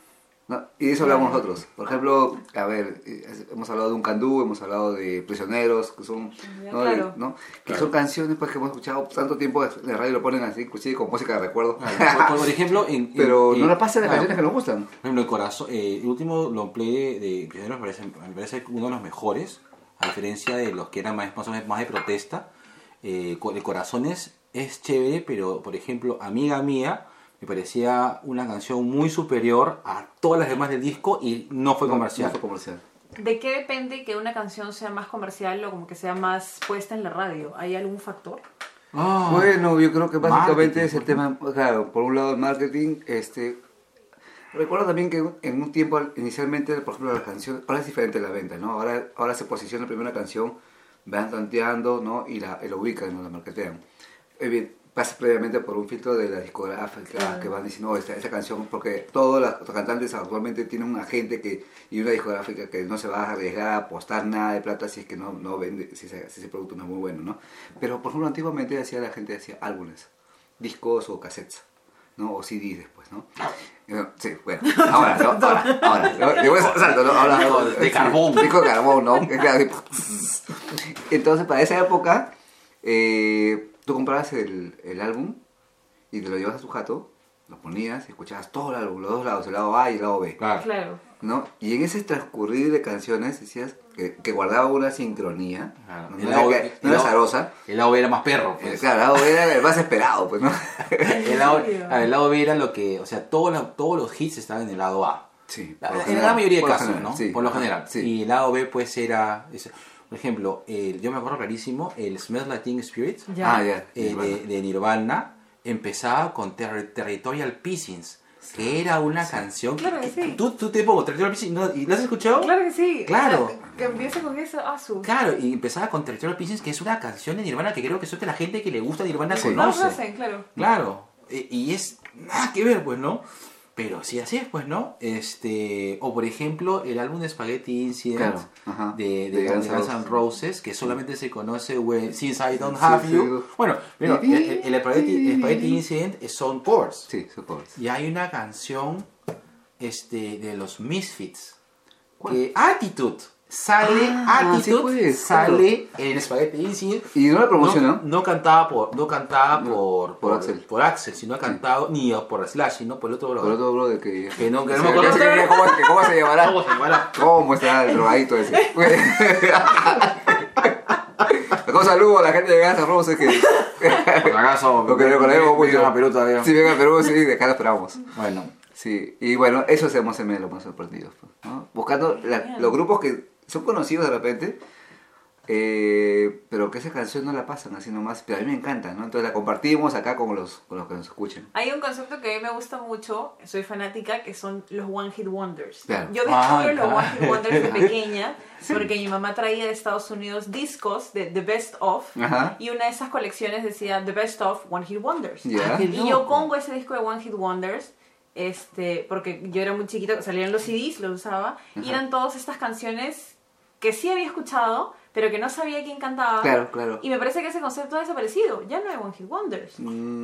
¿No? Y de eso hablamos nosotros. Por ejemplo, a ver, eh, hemos hablado de un candú, hemos hablado de prisioneros, que son, Ya, ¿no? claro. De- ¿no? Que Claro. son canciones pues, que hemos escuchado tanto tiempo en la radio, lo ponen así, inclusive con música de recuerdo. Claro, por, por ejemplo, en, Pero en- no en- la pasan las claro. canciones que nos gustan. Por ejemplo, el corazón, eh, el último long play de, de Prisioneros me parece, me parece uno de los mejores, a diferencia de los que eran más, más más de protesta. Eh, el Corazones es chévere, pero por ejemplo, Amiga Mía me parecía una canción muy superior a todas las demás del disco y no fue comercial. no fue comercial. ¿De qué depende que una canción sea más comercial o como que sea más puesta en la radio? ¿Hay algún factor? Ah, Bueno, yo creo que básicamente es el tema, claro, por un lado el marketing, este... Recuerdo también que en un tiempo, inicialmente, por ejemplo, la canción, ahora es diferente la venta, ¿no? Ahora, ahora se posiciona primero una canción, van tanteando, ¿no? Y la, y la ubican, ¿no? La marketean. Pasa previamente por un filtro de la discográfica Claro. que van diciendo, oh, esta, esta canción, porque todos los cantantes actualmente tienen un agente que, y una discográfica que no se va a arriesgar a apostar nada de plata si es que no, no vende, si ese, si ese producto no es muy bueno, ¿no? Pero, por ejemplo, antiguamente decía la gente decía álbumes, discos o cassettes, ¿no? O CDs después, ¿no? Eh, Sí, bueno, ahora, ¿no? ahora, ahora, de carbón. Disco de carbón, ¿no? Entonces, para esa época, eh, tú comprabas el, el álbum y te lo llevas a tu jato, lo ponías y escuchabas todo el álbum, los dos lados, el lado A y el lado B. Claro. ¿no? Y en ese transcurrir de canciones decías que, que guardaba una sincronía. El No era, lado- que- el no era lado- zarosa. El lado B era más perro. Eh, Pues. Claro, el lado B era el más esperado, pues, ¿no? El lado, el lado B era lo que, o sea, todo la- todos los hits estaban en el lado A. Sí. La- en general, la mayoría de casos, general, ¿no? sí. Por lo general. sí. Y el lado B, pues era. Por ejemplo, el- yo me acuerdo clarísimo, el Smells Like Teen Spirit Ya. Ah, ya, eh, Nirvana. de, de Nirvana empezaba con Ter- Territorial Pissings, que era una canción. que- Claro que sí. ¿Tú, tú te pongo Territorial Pissings ¿no? ¿y lo has escuchado? Claro que sí. Claro. O sea, que empiece con eso, ah, su. Claro, y empezaba con Territorial Pissings, que es una canción de Nirvana que creo que solo la gente que le gusta Nirvana No conoce. conocen, claro. Claro, e- y es nada que ver, pues, ¿no? Pero sí, así es, pues, ¿no? Este, o por ejemplo, el álbum de Spaghetti Incident Claro, de, de, De Guns Guns N' Roses, que solamente se conoce when, Since I Don't Have sí, You. sí. Bueno, pero el, el, el Spaghetti, el Spaghetti Incident es- son chords. Sí, son chords. Y hay una canción este, de los Misfits, que Attitude. Sale Ah, sí, Attitude, pues, sale en Spaghetti Incident. Y no la promocionó. No, no cantaba por, no cantaba por, por Axel. por Axel, sino ha cantado ni por Slash, sino por el otro Por brother. otro brother que... Que no, que no Sí, me acuerdo. ¿Cómo, que ¿Cómo se llamará? ¿Cómo se llamará? ¿Cómo está el drogadito ese? Un saludo a la gente de Gaza Roses que... Por acaso, Lo que mucho. vengan a Perú todavía. Sí, venga a Perú, sí, de acá lo esperamos. Bueno, Sí, y bueno, eso hacemos en los más sorprendidos. pues, ¿no? Buscando la- los grupos que son conocidos de repente, eh, pero que esa canción no la pasan así nomás, pero a mí me encanta, ¿no? Entonces la compartimos acá con los, con los que nos escuchen. Hay un concepto que a mí me gusta mucho, soy fanática, que son los One Hit Wonders. Claro. Yo Ah, descubro los claro. One Hit Wonders de pequeña porque mi mamá traía de Estados Unidos discos de The Best Of Ajá. y una de esas colecciones decía The Best Of One Hit Wonders. Ah, qué Y yo pongo ese disco de One Hit Wonders este, porque yo era muy chiquita, salían los CDs, los usaba, y Ajá. eran todas estas canciones que sí había escuchado, pero que no sabía quién cantaba. Claro, claro. Y me parece que ese concepto ha desaparecido. Ya no hay One Hit Wonders.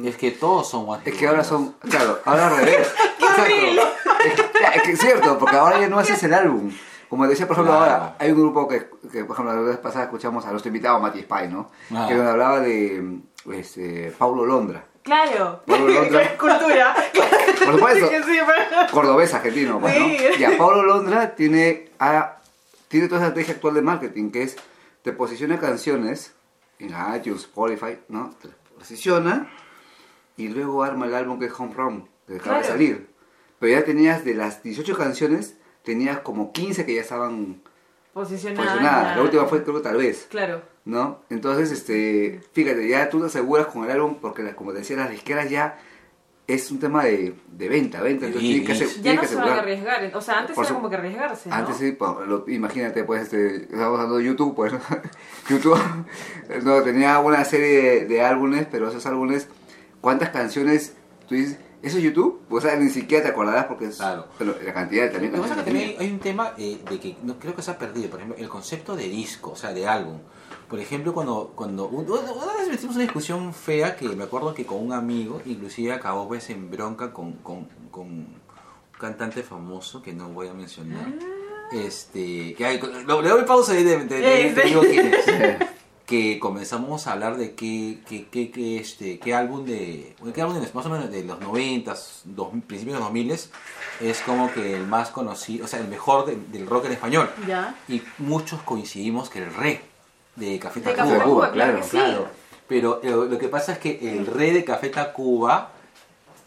es que todos son One Es Hit que ahora son, claro, ahora al revés. horrible! Es que es cierto, porque ahora ya no haces el álbum. Como decía, por ejemplo, Claro. ahora hay un grupo que, que, por ejemplo, la vez pasada escuchamos a nuestro invitado, Mati Spy, ¿no? Ah. Que nos hablaba de este, Paulo Londra. Claro. Pablo Londra. Cultura. Por supuesto. Que sí, pero- Cordobés argentino, pues, ¿no? Sí. Ya, Pablo Londra tiene, ah, tiene toda esa estrategia actual de marketing, que es, te posiciona canciones en iTunes, Spotify, ¿no? Te las posiciona y luego arma el álbum que es Home Run, que acaba de Claro. salir. Pero ya tenías, de las 18 canciones, tenías como 15 que ya estaban Posicionada. posicionadas. La última fue, creo, tal vez. Claro. ¿no? Entonces, este, fíjate, ya tú te aseguras con el álbum, porque como te decía, las disqueras ya es un tema de, de venta, venta, entonces Sí, tienes que, Ya tienes no que se van a arriesgar. O sea, antes Por era su- como que arriesgarse, ¿no? Antes sí, pues, lo- imagínate, pues, este, estamos hablando de YouTube, pues, YouTube no, tenía una serie de, de álbumes, pero esos álbumes, ¿cuántas canciones tú dices? ¿Eso es YouTube? O sea, ni siquiera te acordarás porque es Claro. pero la cantidad también. Lo que pasa es que canciones también hay, hay un tema eh, de que no, creo que se ha perdido, por ejemplo, el concepto de disco, o sea, de álbum. Por ejemplo, cuando, cuando un- una vez metimos una discusión fea que me acuerdo que con un amigo, inclusive acabó pues en bronca con, con, con un cantante famoso que no voy a mencionar. Este, que hay, lo- le doy pausa y te, te- te- te digo quién es. que comenzamos a hablar de qué, qué, qué, qué, este, qué álbum de qué álbum de- más o menos de los 90 dos, principios de los 2000 es como que el más conocido, o sea, el mejor de- del rock en español. Ya. Y muchos coincidimos que el re de Café De Tacuba. Café Tacuba, claro sí. claro. Pero eh, lo que pasa es que el re de Café Tacuba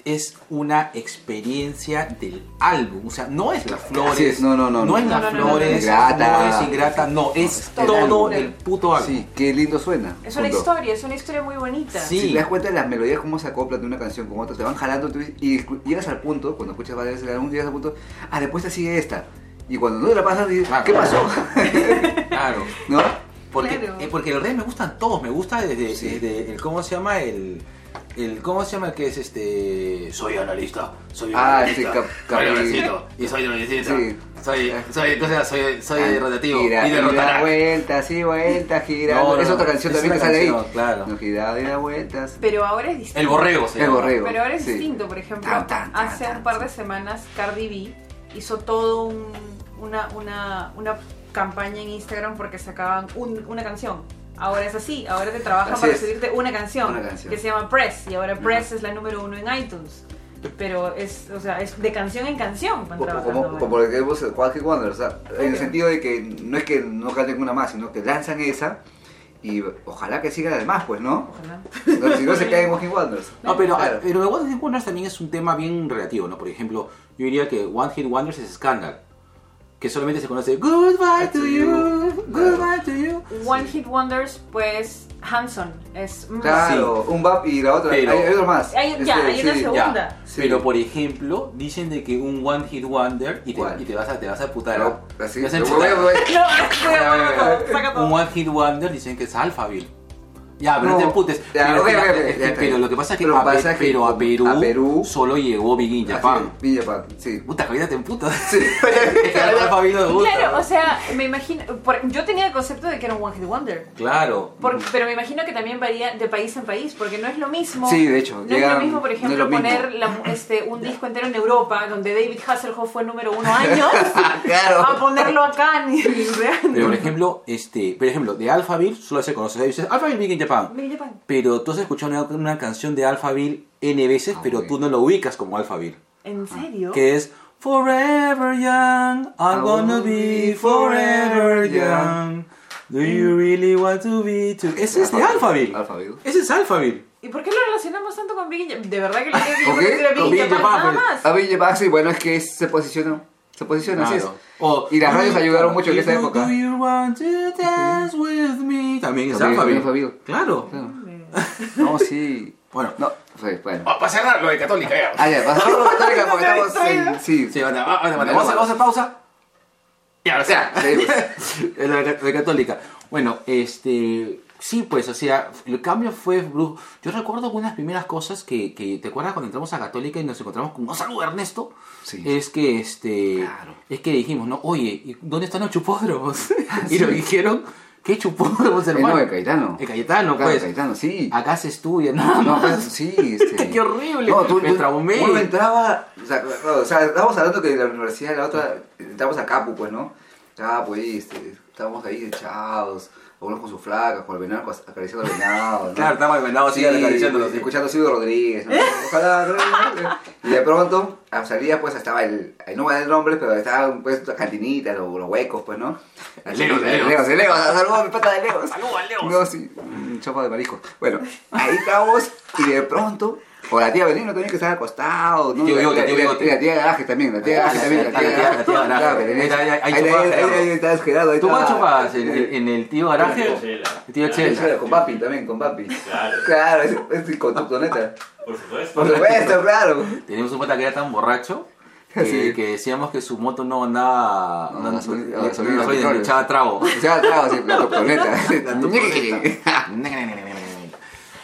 es una experiencia del álbum, o sea, no es las flores, es, no, no, no, no, es no. las flores, Ingrata. no es ingrata, no, es todo el puto álbum. Sí, qué lindo suena. Es una punto. historia, es una historia muy bonita. Sí. Si te das cuenta de las melodías, cómo se acoplan de una canción con otra, te van jalando tú- y llegas al punto, cuando escuchas varias veces el álbum, llegas al punto, ah, después te sigue esta. Y cuando no te la pasas, dices, Claro. ¿qué pasó? Claro. ¿No? Porque, Claro. eh, porque los reyes me gustan todos, me gusta desde, Sí. desde el, ¿cómo se llama? El, el, ¿cómo se llama el que es este? Soy analista, soy Ah, analista, sí, cap- soy analista, y soy analista, Sí. soy, soy, ¿cómo se llama? soy, soy rotativo, Gira, y derrotará. gira vueltas y vueltas, gira. No, no, es otra canción es también que sale canción, ahí. claro. No, gira y da vueltas. Pero ahora es distinto. El borrego se El borrego. Pero ahora es Sí. distinto, por ejemplo, Tan, tan, tan, hace tan, un par de sí. semanas Cardi B hizo todo un- una, una, una campaña en Instagram porque sacaban un- una canción Ahora es así, ahora te trabajan Así para es. subirte una canción, Una canción. que se llama Press y ahora Press es la número uno en iTunes. Pero es, o sea, es de canción en canción van Como, como, como lo que vemos Hit Wonder, o sea, en el sentido de que no es que no canten una más, sino que lanzan esa y ojalá que sigan además, pues, ¿no? Ojalá. Si no se caen Hit Wonders. No, pero, Claro. pero Hit Wonders también es un tema bien relativo, ¿no? Por ejemplo, yo diría que One Hit Wonders es Scandal. Que solamente se conoce Goodbye to you, Goodbye to you. One Hit Wonders, pues Hanson es más- Claro, un bap y la otra. Pero- hay, hay otro más. Hay- ya, hay una sí. segunda. Ya, Sí. Pero por ejemplo, dicen de que un One Hit Wonder y te, ¿Cuál? y te vas a te vas a putar. No, así, Te vas a voy, voy. No, cuidado, saca todo. Un One Hit Wonder dicen que es Alphaville. Ya, pero no, No, te emputes. ya, pero, es es pero lo que pasa es que, a, pasa que pero a Perú, a Perú- solo llegó Big in Japan. Villa Japan, sí. Puta, que ahorita te emputas. Sí. Es que no gusta. Claro, o sea, me imagino. por- yo tenía el concepto de que era un One Hit Wonder. Claro. Por- pero me imagino que también varía de país en país, porque no es lo mismo. Sí, de hecho, No es llegan- lo mismo, por no es ejemplo, lo mismo. poner la- este, un disco entero en Europa, donde David Hasselhoff fue número uno años, Claro. a ponerlo acá. Ni, Pero por ejemplo, este, por ejemplo, de Alphaville solo se conoce. Alphaville Big in Japan. Mira, Japan. Pero tú has escuchado una, una canción de Alphaville N veces, Ah, pero tú no lo ubicas como Alphaville. ¿En serio? Que es Forever Young, I wanna be forever young. Do you really want to be to... Ese es de Alphaville. Alphaville. Ese es Alphaville. ¿Y por qué lo relacionamos tanto con Biggie? De verdad que lo que yo Biggie Biggie Japan, nada más. A Villa Japan, sí, bueno, es que se posiciona. Se posiciona, así es. Claro. O- Y las radios ayudaron mucho en esa época. Do you want to dance with me? También es. Alphaville. Claro. No, sí. Bueno. No, sí, bueno. Para cerrar lo de Católica ya. Ah, ya, pasamos a la católica porque estamos en. Sí, Sí, bueno, bueno, bueno, vamos, a, vamos a hacer pausa. Y ahora sí. Ya. Es la de Católica. Bueno, este. Sí, pues, o sea, el cambio fue brusco. Yo recuerdo algunas primeras cosas que, que. ¿Te acuerdas cuando entramos a Católica y nos encontramos con. ¡No saludo Ernesto! Sí. Es que, este. Claro. Es que dijimos, ¿no? Oye, ¿y ¿dónde están los chupódromos? y nos dijeron, ¿qué chupódromos, Eh, hermano? no, de Caetano. El Cayetano, Claro, pues. Caetano, sí. Acá se estudia, nada No, más. sí, este. ¡Qué horrible! No, tú, Me tú- traumé. Uno entraba, o sea, claro, o sea, estábamos hablando que en la universidad, la otra, entramos a Capu, pues, ¿no? Capu, ahí, este, estábamos ahí echados, algunos con su flaca, con el venado, acariciando al venado, ¿no? Claro, estamos el venado Sí, acariciándolo, sí. escuchando a Silvio Rodríguez, ¿no? Ojalá, ¿no? y de pronto, a salida, pues, estaba el, no voy a dar nombres, pero estaban, pues, las cantinitas, los, los huecos, pues, ¿no? Leos, Leos. Leos, saludos a mi pata de Leos. Saludos al Leos. No, sí, un chapa de marisco. Bueno, ahí estábamos y de pronto, o la tía Benigno también que estaba acostado, ¿no? Tío La- Bigote, tío la- Bigote. La tía Garaje también, la tía Garaje también, la tía Garaje. Ahí- ahí- Gerardo. ahí está ¿Tú está- chupas? ¿En, el tío garaje? El tío Chela. El tío Sí, Chela. claro, con papi también, con papi. Claro. Claro, es, es con tu neta. Por supuesto. Por supuesto, claro. Teníamos un pata que era tan borracho que, Sí. que decíamos que su moto no andaba. No, No, no, no, petróleo. le echaba trago. Sí, la toptoneta.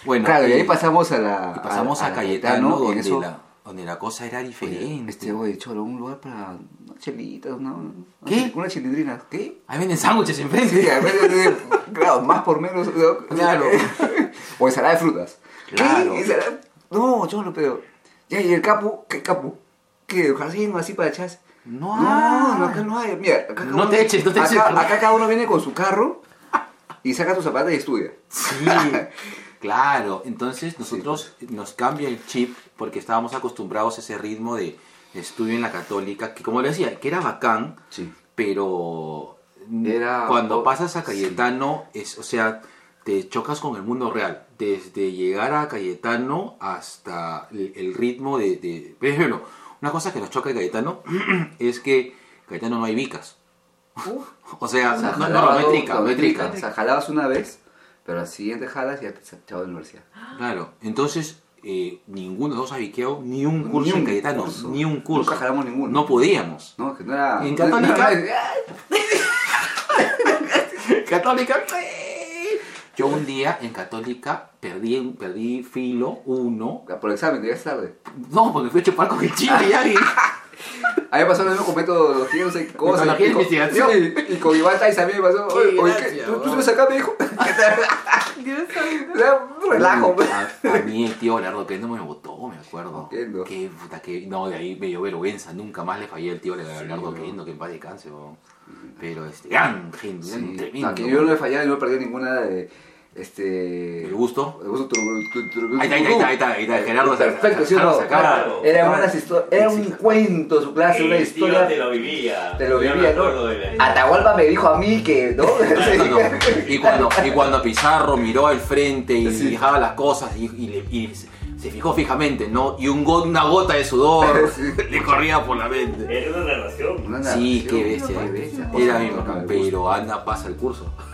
Bueno, Claro, y ahí eh, pasamos a la. y pasamos a, la Cayetano, y en donde, eso- la, donde la cosa era diferente. Este, oye, cholo, un lugar para chelitas, una, una- ¿Qué? Unas chilindrinas. ¿Qué? Ahí venden sándwiches enfrente. Sí, a veces, claro, más por menos. ¿no? Claro. O ensalada de frutas. Claro. ¿Qué? No, cholo, pero. Ya, y el capu, ¿qué capu? ¿Qué? ¿Jardín así para echar? No No, no, acá no hay. Mira, acá No uno- te eches, no te acá, eches. Acá cada uno viene con su carro y saca tu zapato y estudia. Sí, claro. Entonces nosotros nos cambia el chip porque estábamos acostumbrados a ese ritmo de estudio en la católica, que como le decía, que era bacán, Sí. pero Era- cuando pasas a Cayetano, es, o sea, te chocas con el mundo real. Desde llegar a Cayetano hasta el, el ritmo de, de... Por ejemplo, una cosa que nos choca de Cayetano es que Cayetano no hay vicas. o sea, O sea, no, no, no hay trica, no hay trica. O sea, jalabas una vez, pero al siguiente jalas y ya te chao de la universidad. Claro, entonces eh, ninguno de los dos ha ni un Ni curso un en Cayetano, curso. ni un curso. Nunca jalamos ninguno. No podíamos. No, que no era. En Católica- Católica. Yo un día en Católica perdí, perdí filo uno. Por el examen, llegaste tarde. No, porque fui a chupar con el chile y alguien. A mí me pasó lo mismo con metodología, no sé qué cosa. Metodología y de investigación. Sí, y con Iván Tais también me pasó. Qué Oye, gracia, ¿qué? ¿Tú, tú subes acá, me dijo? Relajo. pues. A, a mí el tío Leonardo que no me votó, me acuerdo. Oquendo. Que puta que. No, de ahí me dio vergüenza. Nunca más le fallé el tío Leonardo Oquendo, que en paz descanse. Pero este, gran gente, Sí. tremendo. No, que yo no le he fallado y no he perdido ninguna de. Este. ¿El gusto? El gusto. Ahí está, ahí está, ahí está, ahí está, Gerardo Perfecto, ¿sí no? Era, unas era un cuento su clase, una historia. te lo vivía. Te lo vivía, ¿no? Atahualpa me dijo a mí que, ¿no? No, no. Y cuando, y cuando Pizarro miró al frente y fijaba las cosas y, y le- y se- fijó fijamente, ¿no? Y un go- una gota de sudor le corría por la mente. Era una narración. Una Sí, narración, qué bestia, qué bestia. Era mi mamá, pero anda, pasa el curso.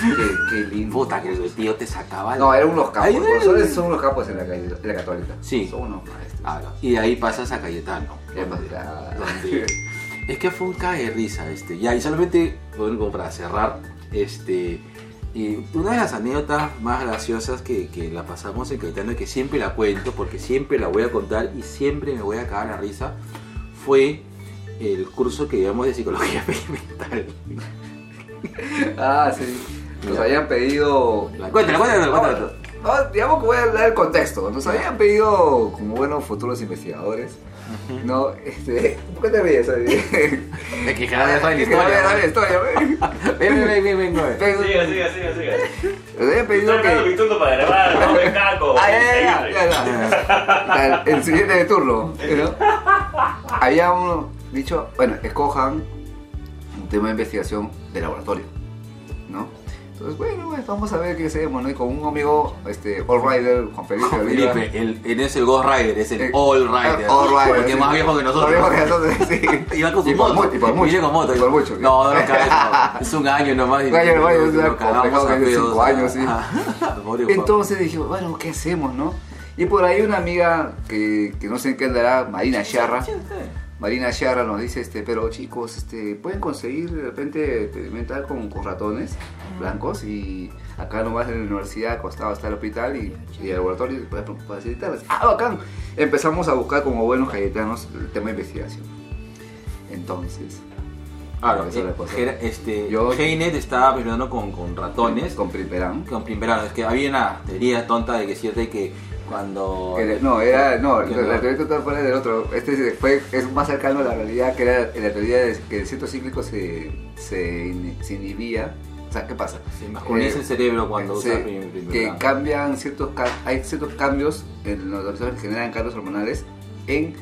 Qué, qué lindo. Puta, que el tío te sacaba. No, eran unos capos. Ay, son unos capos en la, calle- en la católica. Sí. Son unos maestros. Ah, no. Y de ahí pasas a Cayetano. Donde- donde- es que fue un cae de risa, este. Ya, y solamente, bueno, como para cerrar, este. Y una de las anécdotas más graciosas que, que la pasamos en Cayetano, y que siempre la cuento, porque siempre la voy a contar y siempre me voy a cagar la risa, fue el curso que llevamos de psicología experimental. Ah, sí. Nos habían pedido. Cuéntala, cuéntala, cuéntala. No, digamos que voy a dar el contexto. Nos habían pedido, como buenos futuros investigadores, ¿no? Este, ¿Por qué te ríes? Oye? Es que ya sabe la que historia. ven. Ven, ven, ven. Siga, siga, siga, siga. Pedido Estoy sacando mi que. turno para grabar, no me cago. Ah, ya, ya, ya, ya, ya. El siguiente de turno, ¿no? Habíamos dicho, bueno, escojan un tema de investigación de laboratorio. Entonces, bueno, pues, vamos a ver qué hacemos, ¿no? Y con un amigo, este, All Rider, Juan Felipe Oliva. Felipe, el, él es el Ghost Rider, es el Eh, All Rider. All Rider, Porque es sí. más viejo que nosotros. Más viejo que nosotros, sí. Iba con su Y por moto. mu- y por mucho. Con moto. Y por mucho. No, no lo caes, no. Es un año nomás. y- Un año nomás, y es cinco años, sí. ah, Juan. Entonces dijimos, bueno, ¿qué hacemos, no? Y por ahí una amiga que, que no sé en qué andará, Marina Sharra. Marina Sharra nos dice, este, pero chicos, este, pueden conseguir de repente experimentar con, con ratones blancos y acá nomás en la universidad costaba hasta el hospital y, y el laboratorio puede facilitarles. ¡Ah, bacán! Empezamos a buscar como buenos cayetanos el tema de investigación. Entonces, Claro, empezó la eh, cosa. Gera- este, Yo- Heinet estaba experimentando con, con ratones. Con Primperán. Con Primperán. Es que había una teoría tonta de que es cierto que cuando... No, era, no, la teoría total fue del otro. Este fue, es más cercano a la realidad, que era la teoría de que el centro cíclico se, se, in- se inhibía. O sea, ¿qué pasa? Se masculiniza el cerebro cuando se- usa Primperán. Que cambian ciertos, hay ciertos cambios en los receptores que generan cambios hormonales en,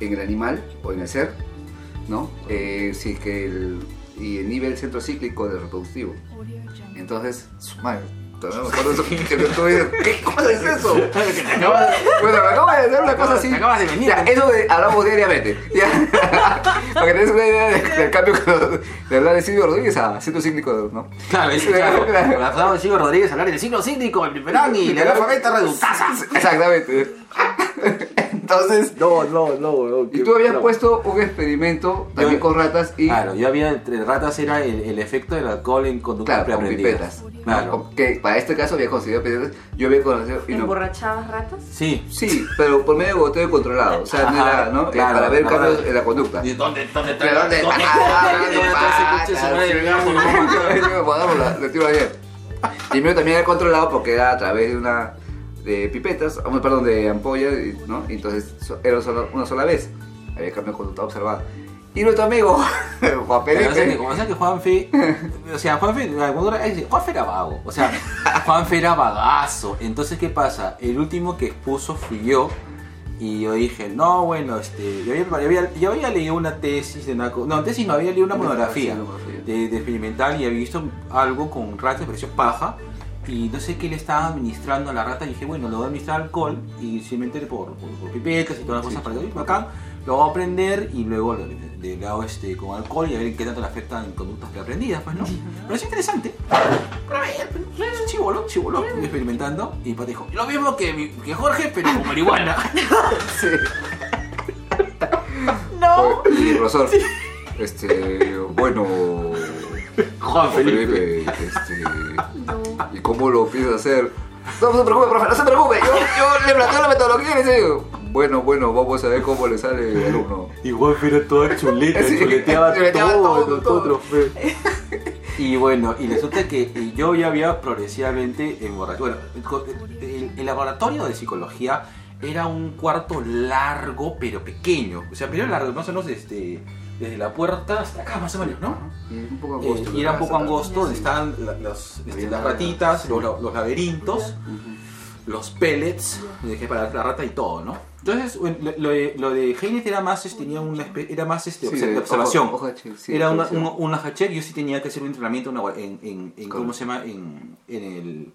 en el animal o en el ser, ¿no? Eh, si es que el, y inhibe el centro cíclico del reproductivo. Entonces, su madre, todavía me acuerdo de eso, que ¿qué cosa es eso? Bueno, me acabo de hacer una cosa así. Te acabas de venir. Ya, eso de, hablamos diariamente. Ya. Para que tengas una idea de- del cambio que nos- de hablar de Silvio Rodríguez a centro cíclico, ¿no? Claro, es claro. Pasamos de Chico Rodríguez a hablar del signo cíclico, el Primperán y la alfabeta reductaza. Exactamente. Entonces, No, no, no, no. y tú habías puesto un experimento también Yo- con ratas y Claro, yo había entre ratas era el, el efecto del alcohol en conductas claro, con pipetas. Claro. Que para este caso había conseguido pipetas. Yo había conocido y no, ¿Emborrachabas ratas? Sí. Sí, pero por medio de goteo controlado. O sea, no era, ¿no? claro, para ver cambios en la conducta. ¿Y dónde, dónde está? ¿De dónde está? ¿Dónde Ah, ayer. Primero también era controlado porque era a través de una de pipetas, ah, perdón, de ampollas, ¿no? Y entonces era solo- una sola vez. Había cambio de conducta observado. Y nuestro amigo, Juan Pero, o sea, que, Felipe, como que Juanfe, o sea, Juanfe, Juanfe era vago, o sea, Juanfe era vagazo. Entonces, ¿qué pasa? El último que expuso fui yo. Y yo dije, no, bueno, este, yo había, yo había- leído una tesis de una... No, tesis no, había leído una monografía de, de experimental y había visto algo con ratas, pareció paja. Y no sé qué le estaban administrando a la rata. Y dije, bueno, le voy a administrar alcohol y simplemente por, por, por pipetas y todas las cosas para que bacán. Lo voy a aprender y luego le, le- le hago este, con alcohol y a ver qué tanto le afectan en conductas preaprendidas, pues, ¿no? Pero es interesante. Pero a ver, es chivolo, chivolo, experimentando. Y pues dijo, lo mismo que, mi- que Jorge, pero con marihuana. Sí. No. y el profesor, este, bueno, Juan Felipe, este, ¿y cómo lo piensas hacer? No se preocupe, profe, no se preocupe, yo, yo le planteo la metodología y le digo, bueno, bueno, vamos a ver cómo le sale el alumno. Juanfe era toda chuleta, Sí, chuleteaba, chuleteaba todo, todo, nosotros, fe. Y bueno, y resulta que yo ya había progresivamente emborrachado. Bueno, el, el laboratorio de psicología era un cuarto largo pero pequeño. O sea, primero largo, más o menos desde, desde la puerta hasta acá, más o menos, ¿no? Y un poco Eh, angosto. y era un poco angosto, donde estaban la- los- este, las ratitas, Sí. los, los laberintos, los pellets, dejé para la rata y todo, ¿no? Entonces, lo, lo de, lo de era más, este, tenía una era más este, Sí, observación. ojo- ojo sí, era una, una hacher, yo sí tenía que hacer un entrenamiento una- en, en, en- ¿cómo se llama? En, en el,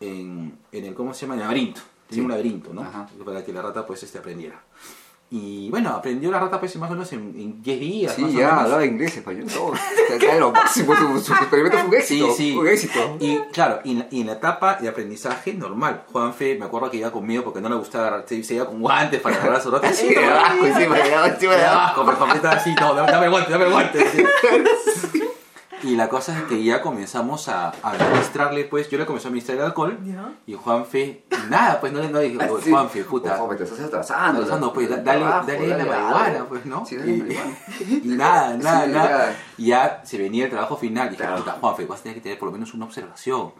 en, en el, ¿cómo se llama? En el laberinto. Tenía Sí. un laberinto, ¿no? Para que la rata, pues, este, aprendiera. Y bueno, aprendió la rata, pues, más o menos en, en 10 días. Sí, ya, hablaba inglés, español, todo. Era lo máximo, su, su experimento fue un éxito. Sí, sí. Un éxito. Y claro, y en, la, y en la etapa de aprendizaje normal. Juanfe, me acuerdo que iba conmigo porque no le gustaba se, se iba con guantes para agarrar su rata. Sí, de abajo, encima, de abajo, encima, de abajo. pero Juanfe estaba así, no, dame, dame el guante, dame el guante. así. Y la cosa es que ya comenzamos a, a administrarle, pues, yo le comencé a administrar el alcohol y Juanfe, nada, pues no le no dije, "Oye, Sí. Juanfe, puta. Me te estás atrasando. Atrasando, pues, da- dale, Trabajo, dale la dale marihuana, algo. pues, ¿no? Sí, dale y, marihuana. y nada, nada, Sí, nada. ya. Y ya se venía el trabajo final. Y dije, puta, Juanfe, vas a tener que tener por lo menos una observación.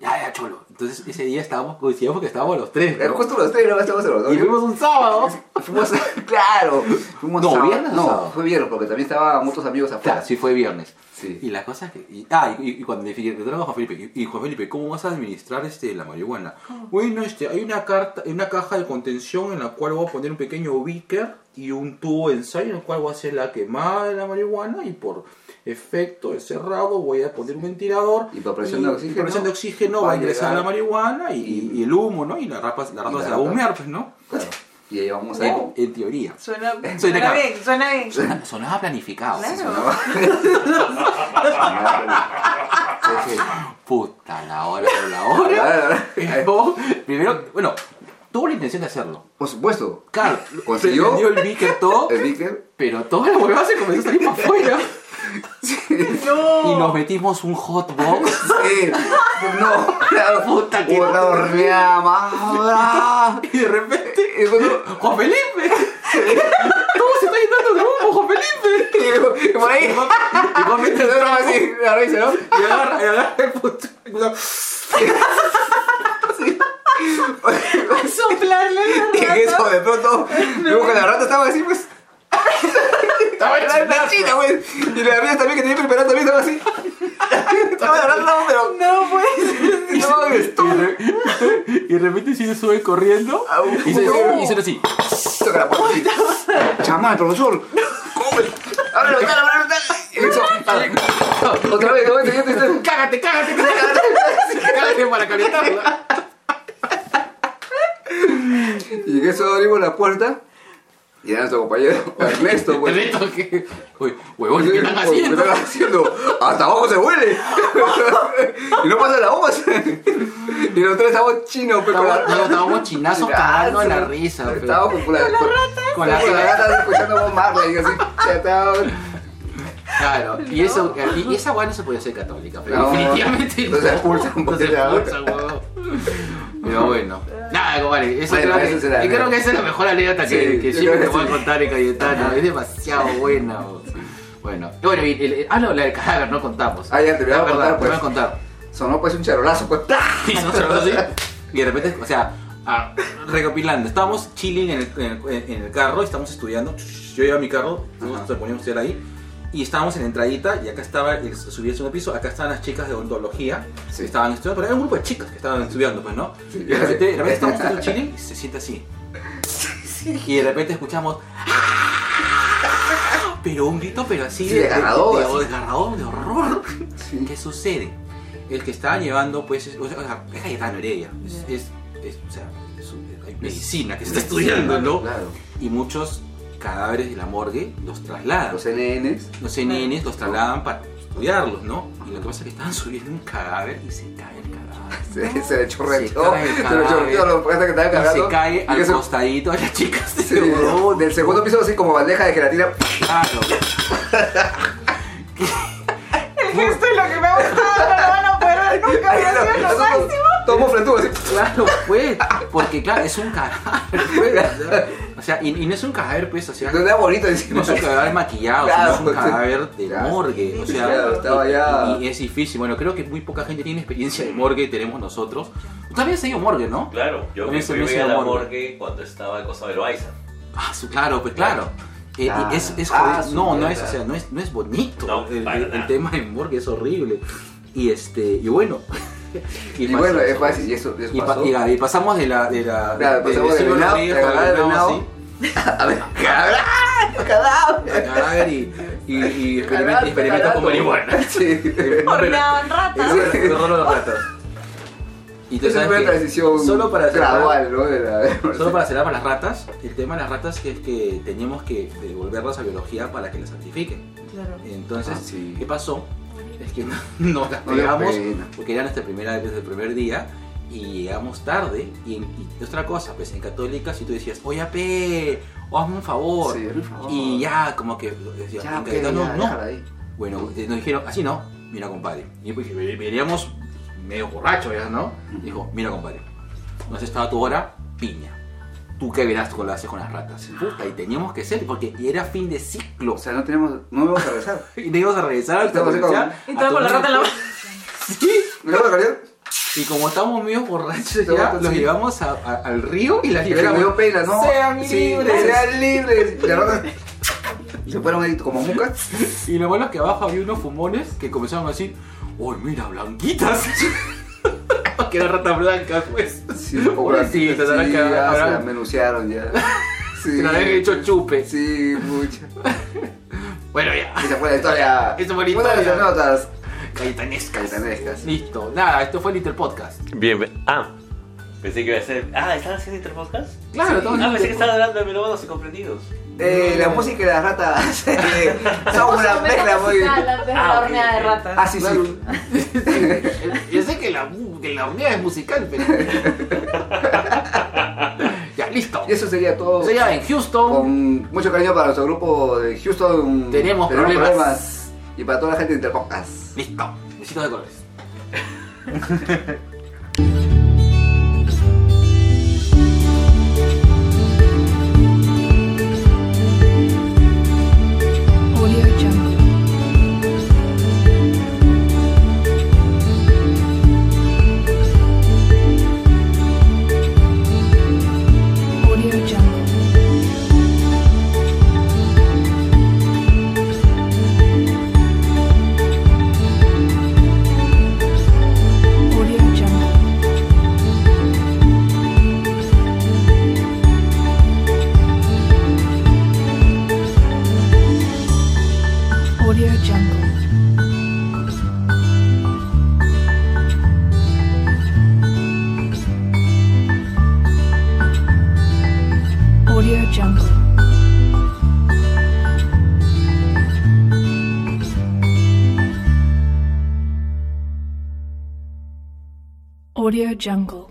Ya, ya, cholo. Entonces ese día estábamos, coincidimos porque estábamos los tres. Eh, ¿no? Justo los tres, no estábamos los dos. Y fuimos un sábado. Fuimos, claro. Fuimos No, sábado. viernes No, sábado. fue viernes porque también estaban muchos amigos afuera. Claro, sí fue viernes. Sí. Y la cosa es que. Y, ah, y, y cuando le dije, le traigo a Juan Felipe, y, y Juan Felipe, ¿cómo vas a administrar este, la marihuana? Bueno, este, hay una carta, una caja de contención en la cual voy a poner un pequeño beaker y un tubo de ensayo en el cual voy a hacer la quemada de la marihuana y por efecto de cerrado voy a poner un ventilador Y por presión de oxígeno, presión de oxígeno va a ingresar llegar- la marihuana y, el humo, ¿no? Y la rata, la la se va a humear, pues, ¿no? Claro. Y ahí vamos a En, en teoría. Suena, suena acá. bien, suena bien. Sonaba, sonaba planificado. Claro. Puta, la hora, la hora. Primero, bueno, tuvo la intención de hacerlo. Por supuesto. Claro, ¿Consiguió? el beaker todo, El Vicker. pero toda la huevada se comenzó a salir para afuera. Y nos metimos un hot box. Sí. No, la puta que. Una horneada más. Y de repente, Y bueno, ¡Juan Felipe! ¿Cómo se está llenando de humo, Juan Felipe? y por ahí. Y Juan- y Felipe Se da así, la risa, ¿no? y agarra, y agarra el puto. Soplarle Y la en eso rata. de pronto, luego que la rata estaba así, pues. Estaba La la china, pues. Y la amiga también que tenía preparado también estaba así. Estaba la no, pero. No, pues. No, esto. Y de, y de repente sí se sube corriendo y se, y se así. Toca la puerta. Chama, el profesor. ¿Cómo? Ábrelo, ábrelo, ábrelo. Y eso. ah, Otra vez, otra vez, otra vez. Cágate, cágate, cágate. Cágate para calentarla. Y en eso abrimos la puerta. Y era nuestro compañero Ernesto, pues. El reto que. Uy, huevón, ¿qué están haciendo? ¿Qué están haciendo? Hasta abajo se huele. y no pasa la bomba. y los tres estamos chinos, pero la- Estábamos, no, estábamos chinazos cagando en la risa. pero- Estábamos con la, con, Con la con la rata. escuchando Bob Marley y así. Estábamos- Claro, y, eso, y, y esa weá no se podía ser católica, pero No, definitivamente no se expulsan no se la expulsan, huevón. Pero bueno, eso Bueno, creo, eso que, será, y creo que esa es la mejor anécdota que, Sí, que yo siempre te que voy a sí. contar en Cayetano, es demasiado buena. huevón. Bueno, y bueno, y, el- ah, no, la del cadáver no contamos. Ah, ya, te voy a Ah, contar, verdad, pues. te voy a contar. Sonó pues un charolazo, pues. ¡plá! Y nosotros así, y de repente, o sea, ah, recopilando, estábamos chilling en el, en el- en el carro, estamos estudiando, yo a mi carro, nos poníamos a estudiar ahí, y estábamos en la entradita, y acá estaba, subí al segundo piso, acá estaban las chicas de odontología, Sí. estaban estudiando, pero era un grupo de chicas que estaban estudiando, pues, ¿no? Sí. Y de repente, de repente estamos haciendo chilling, y se siente así. Y de repente escuchamos... "Ah", Pero un grito, pero así Sí, desgarrador, de, de, desgarrador, de horror. ¿Qué sucede? El que estaba llevando, pues, es, o sea, es Cayetano Heredia. Es, es, es- o sea, hay medicina que se está estudiando, ¿no? Claro. Y muchos cadáveres de la morgue los trasladan. Los NNs. Los NNs los trasladan para estudiarlos, ¿no? Y lo que pasa es que estaban subiendo un cadáver y se cae el cadáver. Se, se le chorreteó. Se Se le chorreteó lo que estaba Y cargando. se cae Y al eso- costadito de las chicas. Sí, del segundo piso así como bandeja de gelatina. Claro. El gesto es lo que me ha gustado, no lo van a poder nunca. Ay, no, lo máximo. Así. Claro, pues, porque claro, es un cadáver, pues, o sea, y, y no es un cadáver, pues, o sea, No era bonito encima. no es un cadáver maquillado, Claro, sino es un cadáver de Claro. morgue, o sea, Claro, estaba y, ya- y es difícil, bueno, creo que muy poca gente tiene experiencia de morgue, tenemos nosotros. Tú también has ido morgue, ¿no? Claro, yo También fui a la morgue. morgue cuando estaba en Costa de Loaiza. Ah, su- claro, pues claro. Eh, Claro. es, es Ah, no, no es, o sea, no es, no es bonito. No, el, el- tema de morgue es horrible. Y este, y bueno. Y bueno, es fácil, y eso, eso Y, pa- pasó. y, y pasamos de la. De la Claro, de, pasamos de venado, de venado A ver, cadáver, cadáver. cadáver y, y, y experimenta- Cadáver, experimentos con marihuana. Sí. Horneaban ratas. Los ratas. Y tú Esa sabes fue que una transición solo para gradual, ¿no? De la- Solo para cerrar para las ratas, el tema de las ratas es que teníamos que devolverlas a biología para que las santifiquen. Claro. Entonces, Ah, sí. ¿qué pasó? Es que nos las No pegamos porque era nuestra primera vez desde el primer día y llegamos tarde. Y, y otra cosa, pues en católica, si tú decías, oye, pe, o hazme un favor. Sí, por favor. Y ya, como que decía, Ya, en pe, católico, ya, no. ahí. Bueno, eh, nos dijeron, así no, mira, compadre. Y pues, veníamos medio borrachos ya, ¿no? Dijo, mira, compadre, no has estado tu hora, piña. Tú qué verás con lo haces con las ratas. Puta, y teníamos que ser, porque era fin de ciclo. O sea, no tenemos, no vamos a regresar. Y te íbamos a regresar a todo con la rata en la mano. Sí. Y como estábamos medio borrachos Estamos ya, los llevamos a- a- al río y las liberamos. dio pena, ¿no? Sean Sí, libres. Sean libres. Y la rata- Y se fueron ahí como mucas. Y lo bueno es que abajo había unos fumones que comenzaron a decir, ¡Uy, mira, blanquitas! que eran ratas blancas, pues. Sí, ahora sí, que ya se la menucearon ya. Sí. que nos habían hecho chupe. Sí, mucha. Bueno, ya. Esa fue la historia. Esa fue la Una de las notas Caetanescas. caetanescas. Listo. Nada, esto fue Little Podcast. Bien. Ah, pensé que iba a ser. Ah, ¿están haciendo interpodcast? Claro, Sí. estamos Ah, pensé que estaban hablando de melómanos incomprendidos. Eh, la música y las ratas eh, son una mezcla muy. De la horneada de ratas. Ah, sí, sí. Yo sé que la, que la horneada es musical, pero. ya, listo. Y eso sería todo. Sería en Houston. Con mucho cariño para nuestro grupo de Houston. Tenemos problemas. Y para toda la gente de Interpodcast. Listo. Besitos de colores. Audio Jungle.